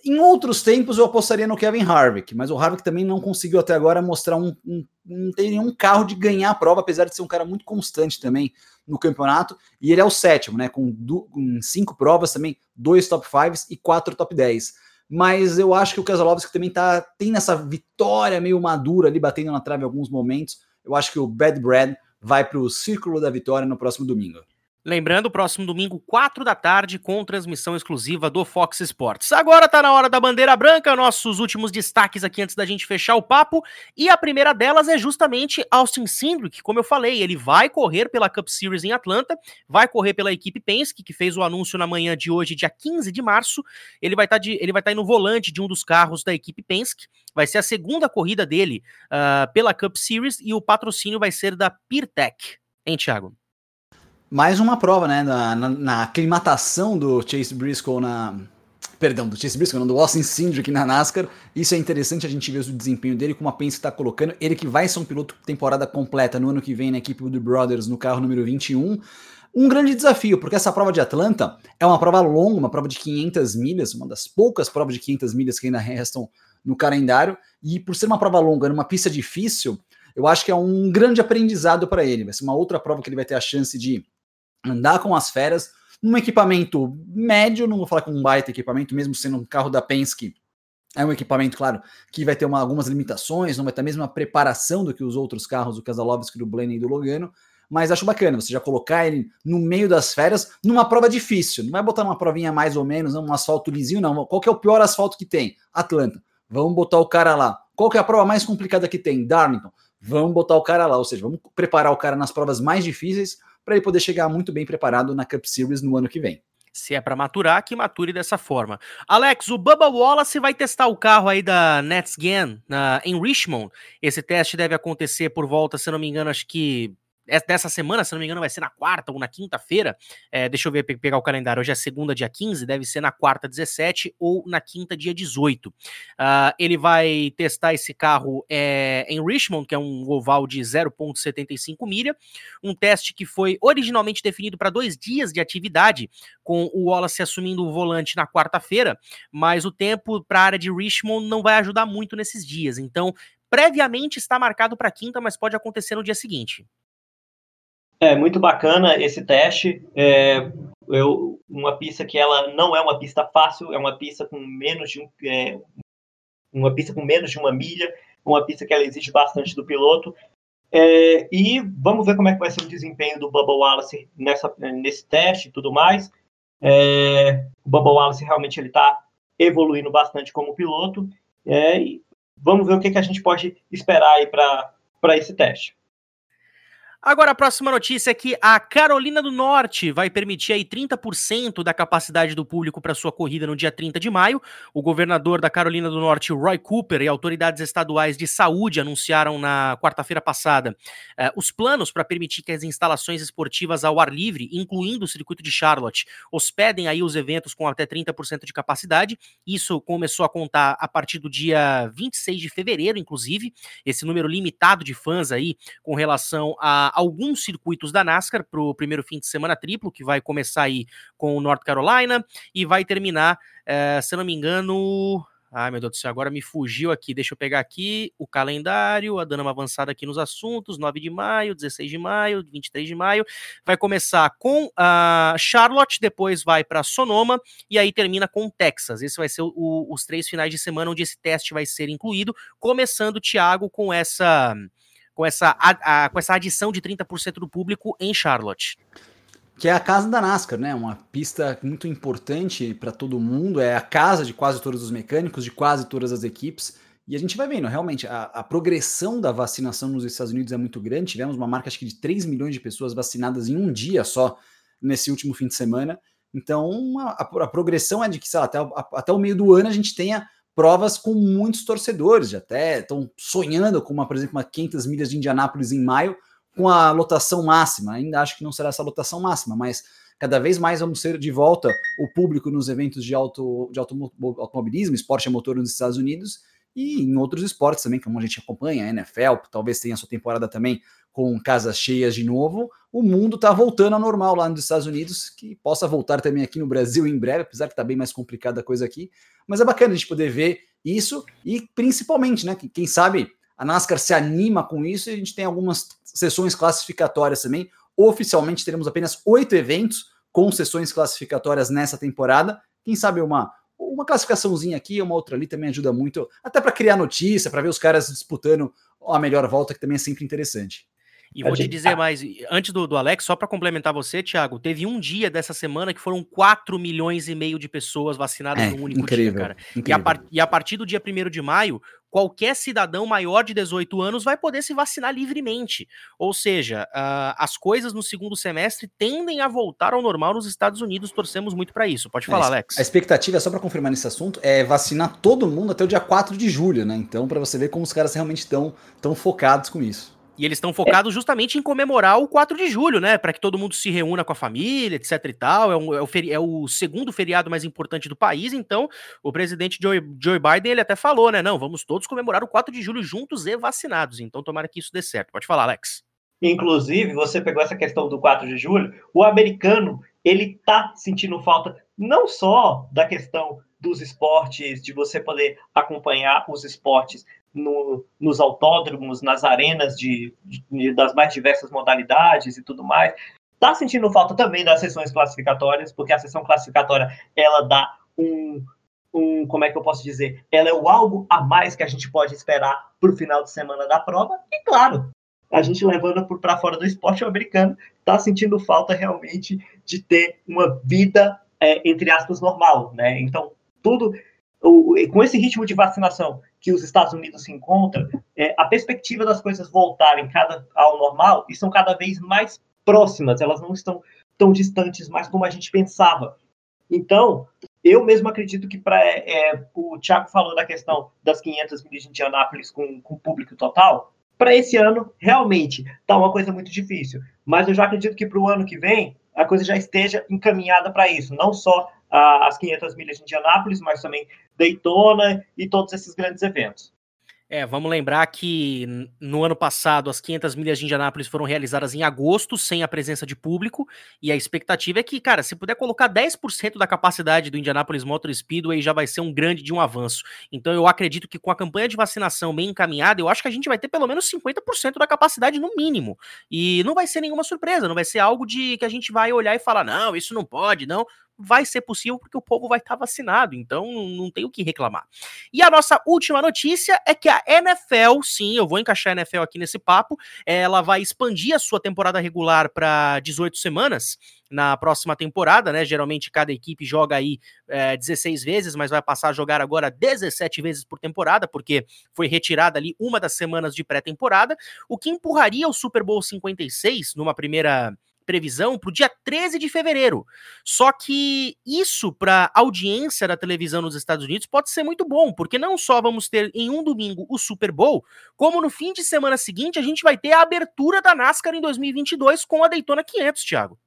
Em outros tempos eu apostaria no Kevin Harvick, mas o Harvick também não conseguiu até agora mostrar um, um não tem nenhum carro de ganhar a prova, apesar de ser um cara muito constante também no campeonato. E ele é o sétimo, né? Com, com cinco provas também, dois top 5 e quatro top 10 mas eu acho que o Keselowski também tá, tem nessa vitória meio madura ali, batendo na trave em alguns momentos eu acho que o Bad Brad vai para o Círculo da Vitória no próximo domingo. Lembrando, próximo domingo, 4 da tarde, com transmissão exclusiva do Fox Sports. Agora tá na hora da bandeira branca, nossos últimos destaques aqui antes da gente fechar o papo. E a primeira delas é justamente Austin Cindric, como eu falei, ele vai correr pela Cup Series em Atlanta, vai correr pela equipe Penske, que fez o anúncio na manhã de hoje, dia 15 de março. Ele vai estar tá vai tá no volante de um dos carros da equipe Penske. Vai ser a segunda corrida dele uh, pela Cup Series e o patrocínio vai ser da PeerTech. Hein, Thiago? Mais uma prova, né, na, na, na, aclimatação do Chase Briscoe na... Perdão, do Chase Briscoe, não, do Austin Cindric na NASCAR. Isso é interessante a gente ver o desempenho dele, como a Penske está colocando. Ele que vai ser um piloto temporada completa no ano que vem na equipe do Brothers, no carro número 21. Um grande desafio, porque essa prova de Atlanta é uma prova longa, uma prova de 500 milhas, uma das poucas provas de 500 milhas que ainda restam no calendário. E por ser uma prova longa, numa pista difícil, eu acho que é um grande aprendizado para ele. Vai ser uma outra prova que ele vai ter a chance de andar com as feras num equipamento médio, não vou falar com um baita equipamento, mesmo sendo um carro da Penske, é um equipamento, claro, que vai ter uma, algumas limitações, não vai ter a mesma preparação do que os outros carros do Kazalovski, do Blenny e do Logano, mas acho bacana você já colocar ele no meio das férias numa prova difícil. Não vai botar uma provinha mais ou menos, um asfalto lisinho, não. Qual que é o pior asfalto que tem? Atlanta. Vamos botar o cara lá. Qual que é a prova mais complicada que tem? Darlington. Vamos botar o cara lá, ou seja, vamos preparar o cara nas provas mais difíceis para ele poder chegar muito bem preparado na Cup Series no ano que vem. Se é para maturar, que mature dessa forma. Alex, o Bubba Wallace vai testar o carro aí da Netscan na, em Richmond. Esse teste deve acontecer por volta, se não me engano, acho que dessa semana, se não me engano, vai ser na quarta ou na quinta-feira. É, deixa eu ver, pegar o calendário. Hoje é segunda, dia 15, deve ser na quarta, 17 ou na quinta, dia 18. Uh, ah, ele vai testar esse carro é, em Richmond, que é um oval de 0,75 milha. Um teste que foi originalmente definido para dois dias de atividade, com o Wallace assumindo o volante na quarta-feira, mas o tempo para a área de Richmond não vai ajudar muito nesses dias. Então, previamente está marcado para quinta, mas pode acontecer no dia seguinte. É muito bacana esse teste. É, eu, uma pista que ela não é uma pista fácil, é uma pista com menos de um, é, uma pista com menos de uma milha, uma pista que ela exige bastante do piloto. É, e vamos ver como é que vai ser o desempenho do Bubba Wallace nessa, nesse teste e tudo mais. É, o Bubba Wallace realmente ele está evoluindo bastante como piloto. É, e vamos ver o que, que a gente pode esperar aí para esse teste. Agora a próxima notícia é que a Carolina do Norte vai permitir aí 30% da capacidade do público para sua corrida no dia 30 de maio. O governador da Carolina do Norte, Roy Cooper, e autoridades estaduais de saúde anunciaram na quarta-feira passada eh, os planos para permitir que as instalações esportivas ao ar livre, incluindo o circuito de Charlotte, hospedem aí os eventos com até 30% de capacidade. Isso começou a contar a partir do dia 26 de fevereiro, inclusive, esse número limitado de fãs aí com relação a alguns circuitos da NASCAR para o primeiro fim de semana triplo, que vai começar aí com o North Carolina e vai terminar, é, se não me engano. Ai, meu Deus do céu, agora me fugiu aqui. Deixa eu pegar aqui o calendário, a dando uma avançada aqui nos assuntos. 9 de maio, 16 de maio, 23 de maio. Vai começar com a Charlotte, depois vai para Sonoma e aí termina com Texas. Esse vai ser o, os três finais de semana onde esse teste vai ser incluído. Começando, Thiago, com essa com essa, a, a, com essa adição de 30% do público em Charlotte. Que é a casa da NASCAR, né? Uma pista muito importante para todo mundo, é a casa de quase todos os mecânicos, de quase todas as equipes. E a gente vai vendo, realmente, a, a, progressão da vacinação nos Estados Unidos é muito grande. Tivemos uma marca, acho que de 3 milhões de pessoas vacinadas em um dia só, nesse último fim de semana. Então, a, a progressão é de que, lá, até, até o meio do ano a gente tenha provas com muitos torcedores, até estão sonhando com uma, por exemplo, uma 500 milhas de Indianápolis em maio com a lotação máxima. Ainda acho que não será essa lotação máxima, mas cada vez mais vamos ter de volta o público nos eventos de, auto, de automobilismo, esporte a motor nos Estados Unidos e em outros esportes também, como a gente acompanha, a NFL, talvez tenha sua temporada também com casas cheias de novo, o mundo está voltando ao normal lá nos Estados Unidos, que possa voltar também aqui no Brasil em breve, apesar que está bem mais complicada a coisa aqui. Mas é bacana a gente poder ver isso e principalmente, né? Quem sabe a NASCAR se anima com isso e a gente tem algumas sessões classificatórias também. Oficialmente teremos apenas oito eventos com sessões classificatórias nessa temporada. Quem sabe uma uma classificaçãozinha aqui, uma outra ali também ajuda muito, até para criar notícia, para ver os caras disputando a melhor volta, que também é sempre interessante. E vou te dizer mais, antes do, do Alex, só para complementar você, Thiago, teve um dia dessa semana que foram 4 milhões e meio de pessoas vacinadas é, num único incrível, dia, cara. Incrível. E, a par, e a partir do dia 1 de maio, qualquer cidadão maior de 18 anos vai poder se vacinar livremente. Ou seja, uh, as coisas no segundo semestre tendem a voltar ao normal nos Estados Unidos, torcemos muito para isso. Pode falar, é, Alex. A expectativa, só para confirmar nesse assunto, é vacinar todo mundo até o dia 4 de julho, né? Então, para você ver como os caras realmente estão tão focados com isso. E eles estão focados justamente em comemorar o 4 de julho, né? Para que todo mundo se reúna com a família, etc e tal. É, um, é, o, feri é o segundo feriado mais importante do país. Então, o presidente Joe, Joe Biden ele até falou, né? Não, vamos todos comemorar o 4 de julho juntos e vacinados. Então, tomara que isso dê certo. Pode falar, Alex. Inclusive, você pegou essa questão do 4 de julho. O americano ele tá sentindo falta não só da questão dos esportes, de você poder acompanhar os esportes no, nos autódromos, nas arenas de, de, das mais diversas modalidades e tudo mais. está sentindo falta também das sessões classificatórias, porque a sessão classificatória ela dá um, um, como é que eu posso dizer? Ela é o algo a mais que a gente pode esperar para o final de semana da prova. E claro, a gente levando para fora do esporte americano, está sentindo falta realmente de ter uma vida, é, entre aspas, normal, né? Então, tudo, com esse ritmo de vacinação que os Estados Unidos se encontram, é, a perspectiva das coisas voltarem cada, ao normal estão cada vez mais próximas, elas não estão tão distantes mais como a gente pensava. Então, eu mesmo acredito que para é, o Thiago falou da questão das 500 milhas de Indianápolis com, com público total, para esse ano realmente está uma coisa muito difícil. Mas eu já acredito que para o ano que vem a coisa já esteja encaminhada para isso, não só as 500 milhas de Indianápolis, mas também Daytona e todos esses grandes eventos. É, vamos lembrar que no ano passado as 500 milhas de Indianápolis foram realizadas em agosto, sem a presença de público, e a expectativa é que, cara, se puder colocar 10% da capacidade do Indianapolis Motor Speedway já vai ser um grande de um avanço. Então eu acredito que com a campanha de vacinação bem encaminhada, eu acho que a gente vai ter pelo menos 50% da capacidade no mínimo. E não vai ser nenhuma surpresa, não vai ser algo de que a gente vai olhar e falar, não, isso não pode, não vai ser possível porque o povo vai estar tá vacinado, então não tem o que reclamar. E a nossa última notícia é que a NFL, sim, eu vou encaixar a NFL aqui nesse papo, ela vai expandir a sua temporada regular para 18 semanas na próxima temporada, né? Geralmente cada equipe joga aí é, 16 vezes, mas vai passar a jogar agora 17 vezes por temporada, porque foi retirada ali uma das semanas de pré-temporada, o que empurraria o Super Bowl 56 numa primeira previsão para o dia 13 de fevereiro. Só que isso para audiência da televisão nos Estados Unidos pode ser muito bom, porque não só vamos ter em um domingo o Super Bowl, como no fim de semana seguinte a gente vai ter a abertura da NASCAR em 2022 com a Daytona 500, Thiago.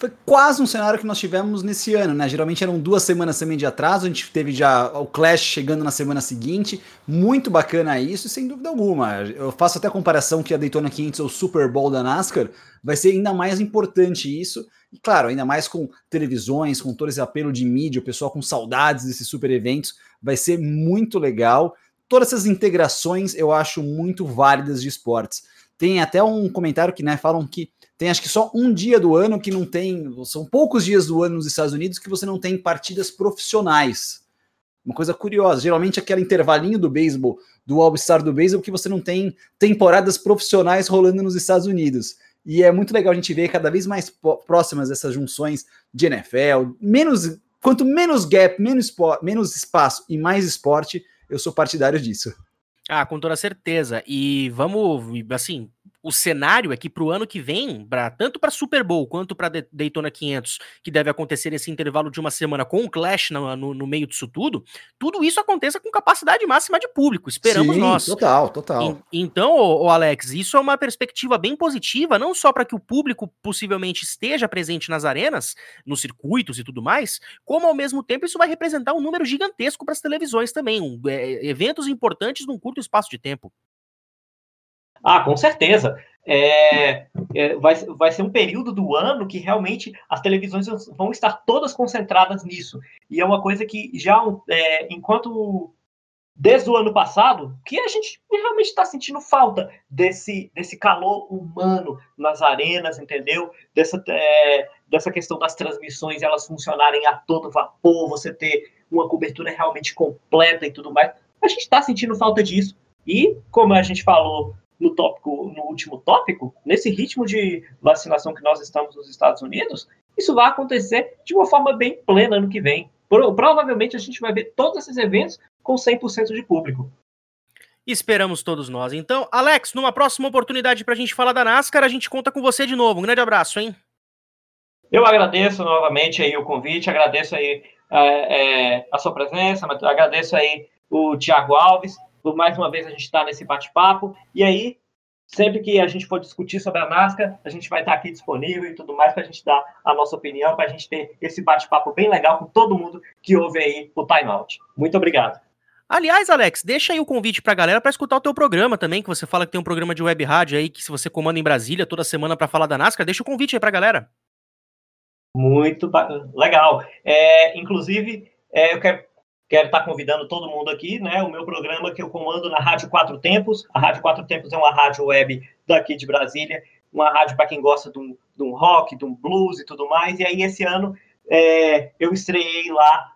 Foi quase um cenário que nós tivemos nesse ano, né? Geralmente eram duas semanas também de atraso, a gente teve já o Clash chegando na semana seguinte. Muito bacana isso, sem dúvida alguma. Eu faço até a comparação que a Daytona 500 é o Super Bowl da NASCAR, vai ser ainda mais importante isso. E claro, ainda mais com televisões, com todo esse apelo de mídia, o pessoal com saudades desses super eventos, vai ser muito legal. Todas essas integrações eu acho muito válidas de esportes. Tem até um comentário que né, falam que tem acho que só um dia do ano que não tem, são poucos dias do ano nos Estados Unidos que você não tem partidas profissionais. Uma coisa curiosa, geralmente aquele intervalinho do beisebol, do All-Star do beisebol, que você não tem temporadas profissionais rolando nos Estados Unidos. E é muito legal a gente ver cada vez mais próximas essas junções de NFL, menos quanto menos gap, menos, menos espaço e mais esporte, eu sou partidário disso. Ah, com toda certeza. E vamos, assim, o cenário é que para o ano que vem, pra, tanto para Super Bowl quanto para Daytona 500, que deve acontecer nesse intervalo de uma semana com o Clash no, no, no, meio disso tudo, tudo isso aconteça com capacidade máxima de público. Esperamos Sim, nós. Total, total. E, então, o Alex, isso é uma perspectiva bem positiva, não só para que o público possivelmente esteja presente nas arenas, nos circuitos e tudo mais, como ao mesmo tempo isso vai representar um número gigantesco para as televisões também, um, é, eventos importantes num curto espaço de tempo. Ah, com certeza. É, é, vai, vai ser um período do ano que realmente as televisões vão estar todas concentradas nisso. E é uma coisa que já, é, enquanto desde o ano passado, que a gente realmente está sentindo falta desse, desse calor humano nas arenas, entendeu? Dessa, é, dessa questão das transmissões, elas funcionarem a todo vapor, você ter uma cobertura realmente completa e tudo mais. A gente está sentindo falta disso. E, como a gente falou no tópico, no último tópico, nesse ritmo de vacinação que nós estamos nos Estados Unidos, isso vai acontecer de uma forma bem plena ano que vem. Provavelmente a gente vai ver todos esses eventos com 100% de público. Esperamos todos nós. Então, Alex, numa próxima oportunidade para a gente falar da NASCAR, a gente conta com você de novo. Um grande abraço, hein? Eu agradeço novamente aí o convite, agradeço aí é, é, a sua presença, agradeço aí o Tiago Alves por mais uma vez a gente está nesse bate-papo. E aí, sempre que a gente for discutir sobre a NASCAR, a gente vai estar aqui disponível e tudo mais para a gente dar a nossa opinião, para a gente ter esse bate-papo bem legal com todo mundo que ouve aí o Time Out. Muito obrigado. Aliás, Alex, deixa aí o convite para a galera para escutar o teu programa também, que você fala que tem um programa de web rádio aí que se você comanda em Brasília toda semana para falar da NASCAR, deixa o convite aí para a galera. Muito legal. É, inclusive, é, eu quero Quero estar convidando todo mundo aqui, né? O meu programa que eu comando na Rádio Quatro Tempos. A Rádio Quatro Tempos é uma rádio web daqui de Brasília, uma rádio para quem gosta de um, de um, rock, de um blues e tudo mais. E aí, esse ano, é, eu estreiei lá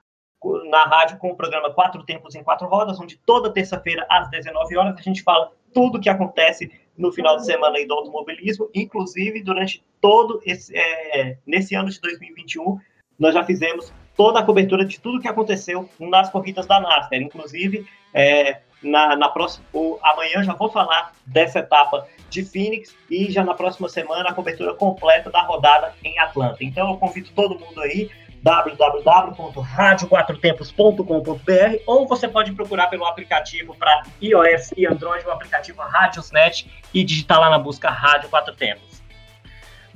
na rádio com o programa Quatro Tempos em Quatro Rodas, onde toda terça-feira, às 19 horas, a gente fala tudo que acontece no final de semana aí do automobilismo, inclusive durante todo esse, é, nesse ano de 2021, nós já fizemos toda a cobertura de tudo que aconteceu nas corridas da NASCAR, inclusive é, na, na próxima, amanhã já vou falar dessa etapa de Phoenix e já na próxima semana a cobertura completa da rodada em Atlanta. Então eu convido todo mundo aí www.radioquatrotempos.com.br ou você pode procurar pelo aplicativo para iOS e Android, o aplicativo Radiosnet e digitar lá na busca Rádio Quatro Tempos.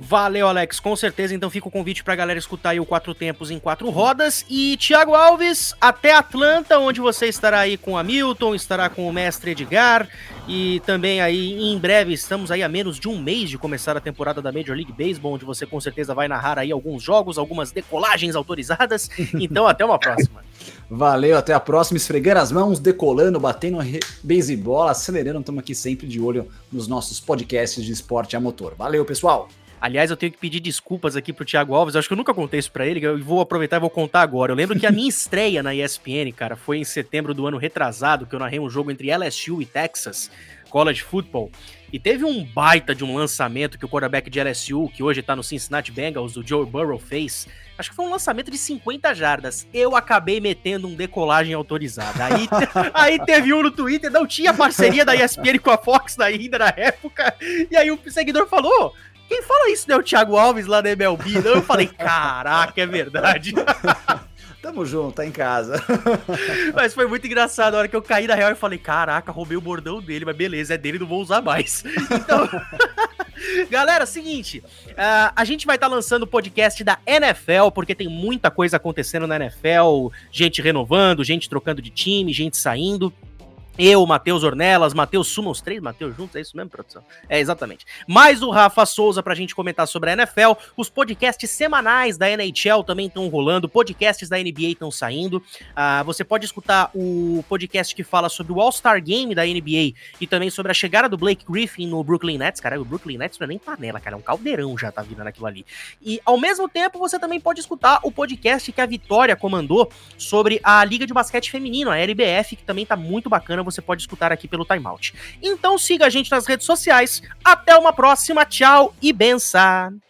Valeu, Alex. Com certeza, então fica o convite pra galera escutar aí o Quatro Tempos em Quatro Rodas. E Thiago Alves, até Atlanta, onde você estará aí com o Hamilton, estará com o mestre Edgar. E também aí, em breve, estamos aí a menos de um mês de começar a temporada da Major League Baseball, onde você com certeza vai narrar aí alguns jogos, algumas decolagens autorizadas. Então, até uma próxima. Valeu, até a próxima. Esfregar as mãos, decolando, batendo beisebol, acelerando. Estamos aqui sempre de olho nos nossos podcasts de esporte a motor. Valeu, pessoal! Aliás, eu tenho que pedir desculpas aqui pro Thiago Alves. Eu acho que eu nunca contei isso pra ele. Eu vou aproveitar e vou contar agora. Eu lembro que a minha estreia na ESPN, cara, foi em setembro do ano retrasado, que eu narrei um jogo entre LSU e Texas, College Football. E teve um baita de um lançamento que o quarterback de LSU, que hoje tá no Cincinnati Bengals, o Joe Burrow, fez. Acho que foi um lançamento de 50 jardas. Eu acabei metendo um decolagem autorizada. Aí, aí teve um no Twitter, não tinha parceria da ESPN com a Fox ainda na época. E aí o seguidor falou: quem fala isso, né? O Thiago Alves lá na MLB. Não, eu falei, caraca, é verdade. Tamo junto, tá em casa. mas foi muito engraçado. A hora que eu caí na real, eu falei, caraca, roubei o bordão dele, mas beleza, é dele, não vou usar mais. Então. Galera, seguinte, uh, a gente vai estar tá lançando o podcast da NFL, porque tem muita coisa acontecendo na NFL, gente renovando, gente trocando de time, gente saindo. Eu, Matheus Ornelas, Matheus Suma, os três Matheus juntos, é isso mesmo, produção? É, exatamente. Mais o Rafa Souza pra gente comentar sobre a NFL. Os podcasts semanais da NHL também estão rolando, podcasts da NBA estão saindo. Uh, você pode escutar o podcast que fala sobre o All-Star Game da NBA e também sobre a chegada do Blake Griffin no Brooklyn Nets. Cara, o Brooklyn Nets não é nem panela, cara, é um caldeirão já tá vindo naquilo ali. E ao mesmo tempo, você também pode escutar o podcast que a Vitória comandou sobre a Liga de Basquete Feminino, a LBF, que também tá muito bacana você pode escutar aqui pelo Timeout. Então siga a gente nas redes sociais. Até uma próxima, tchau e benção!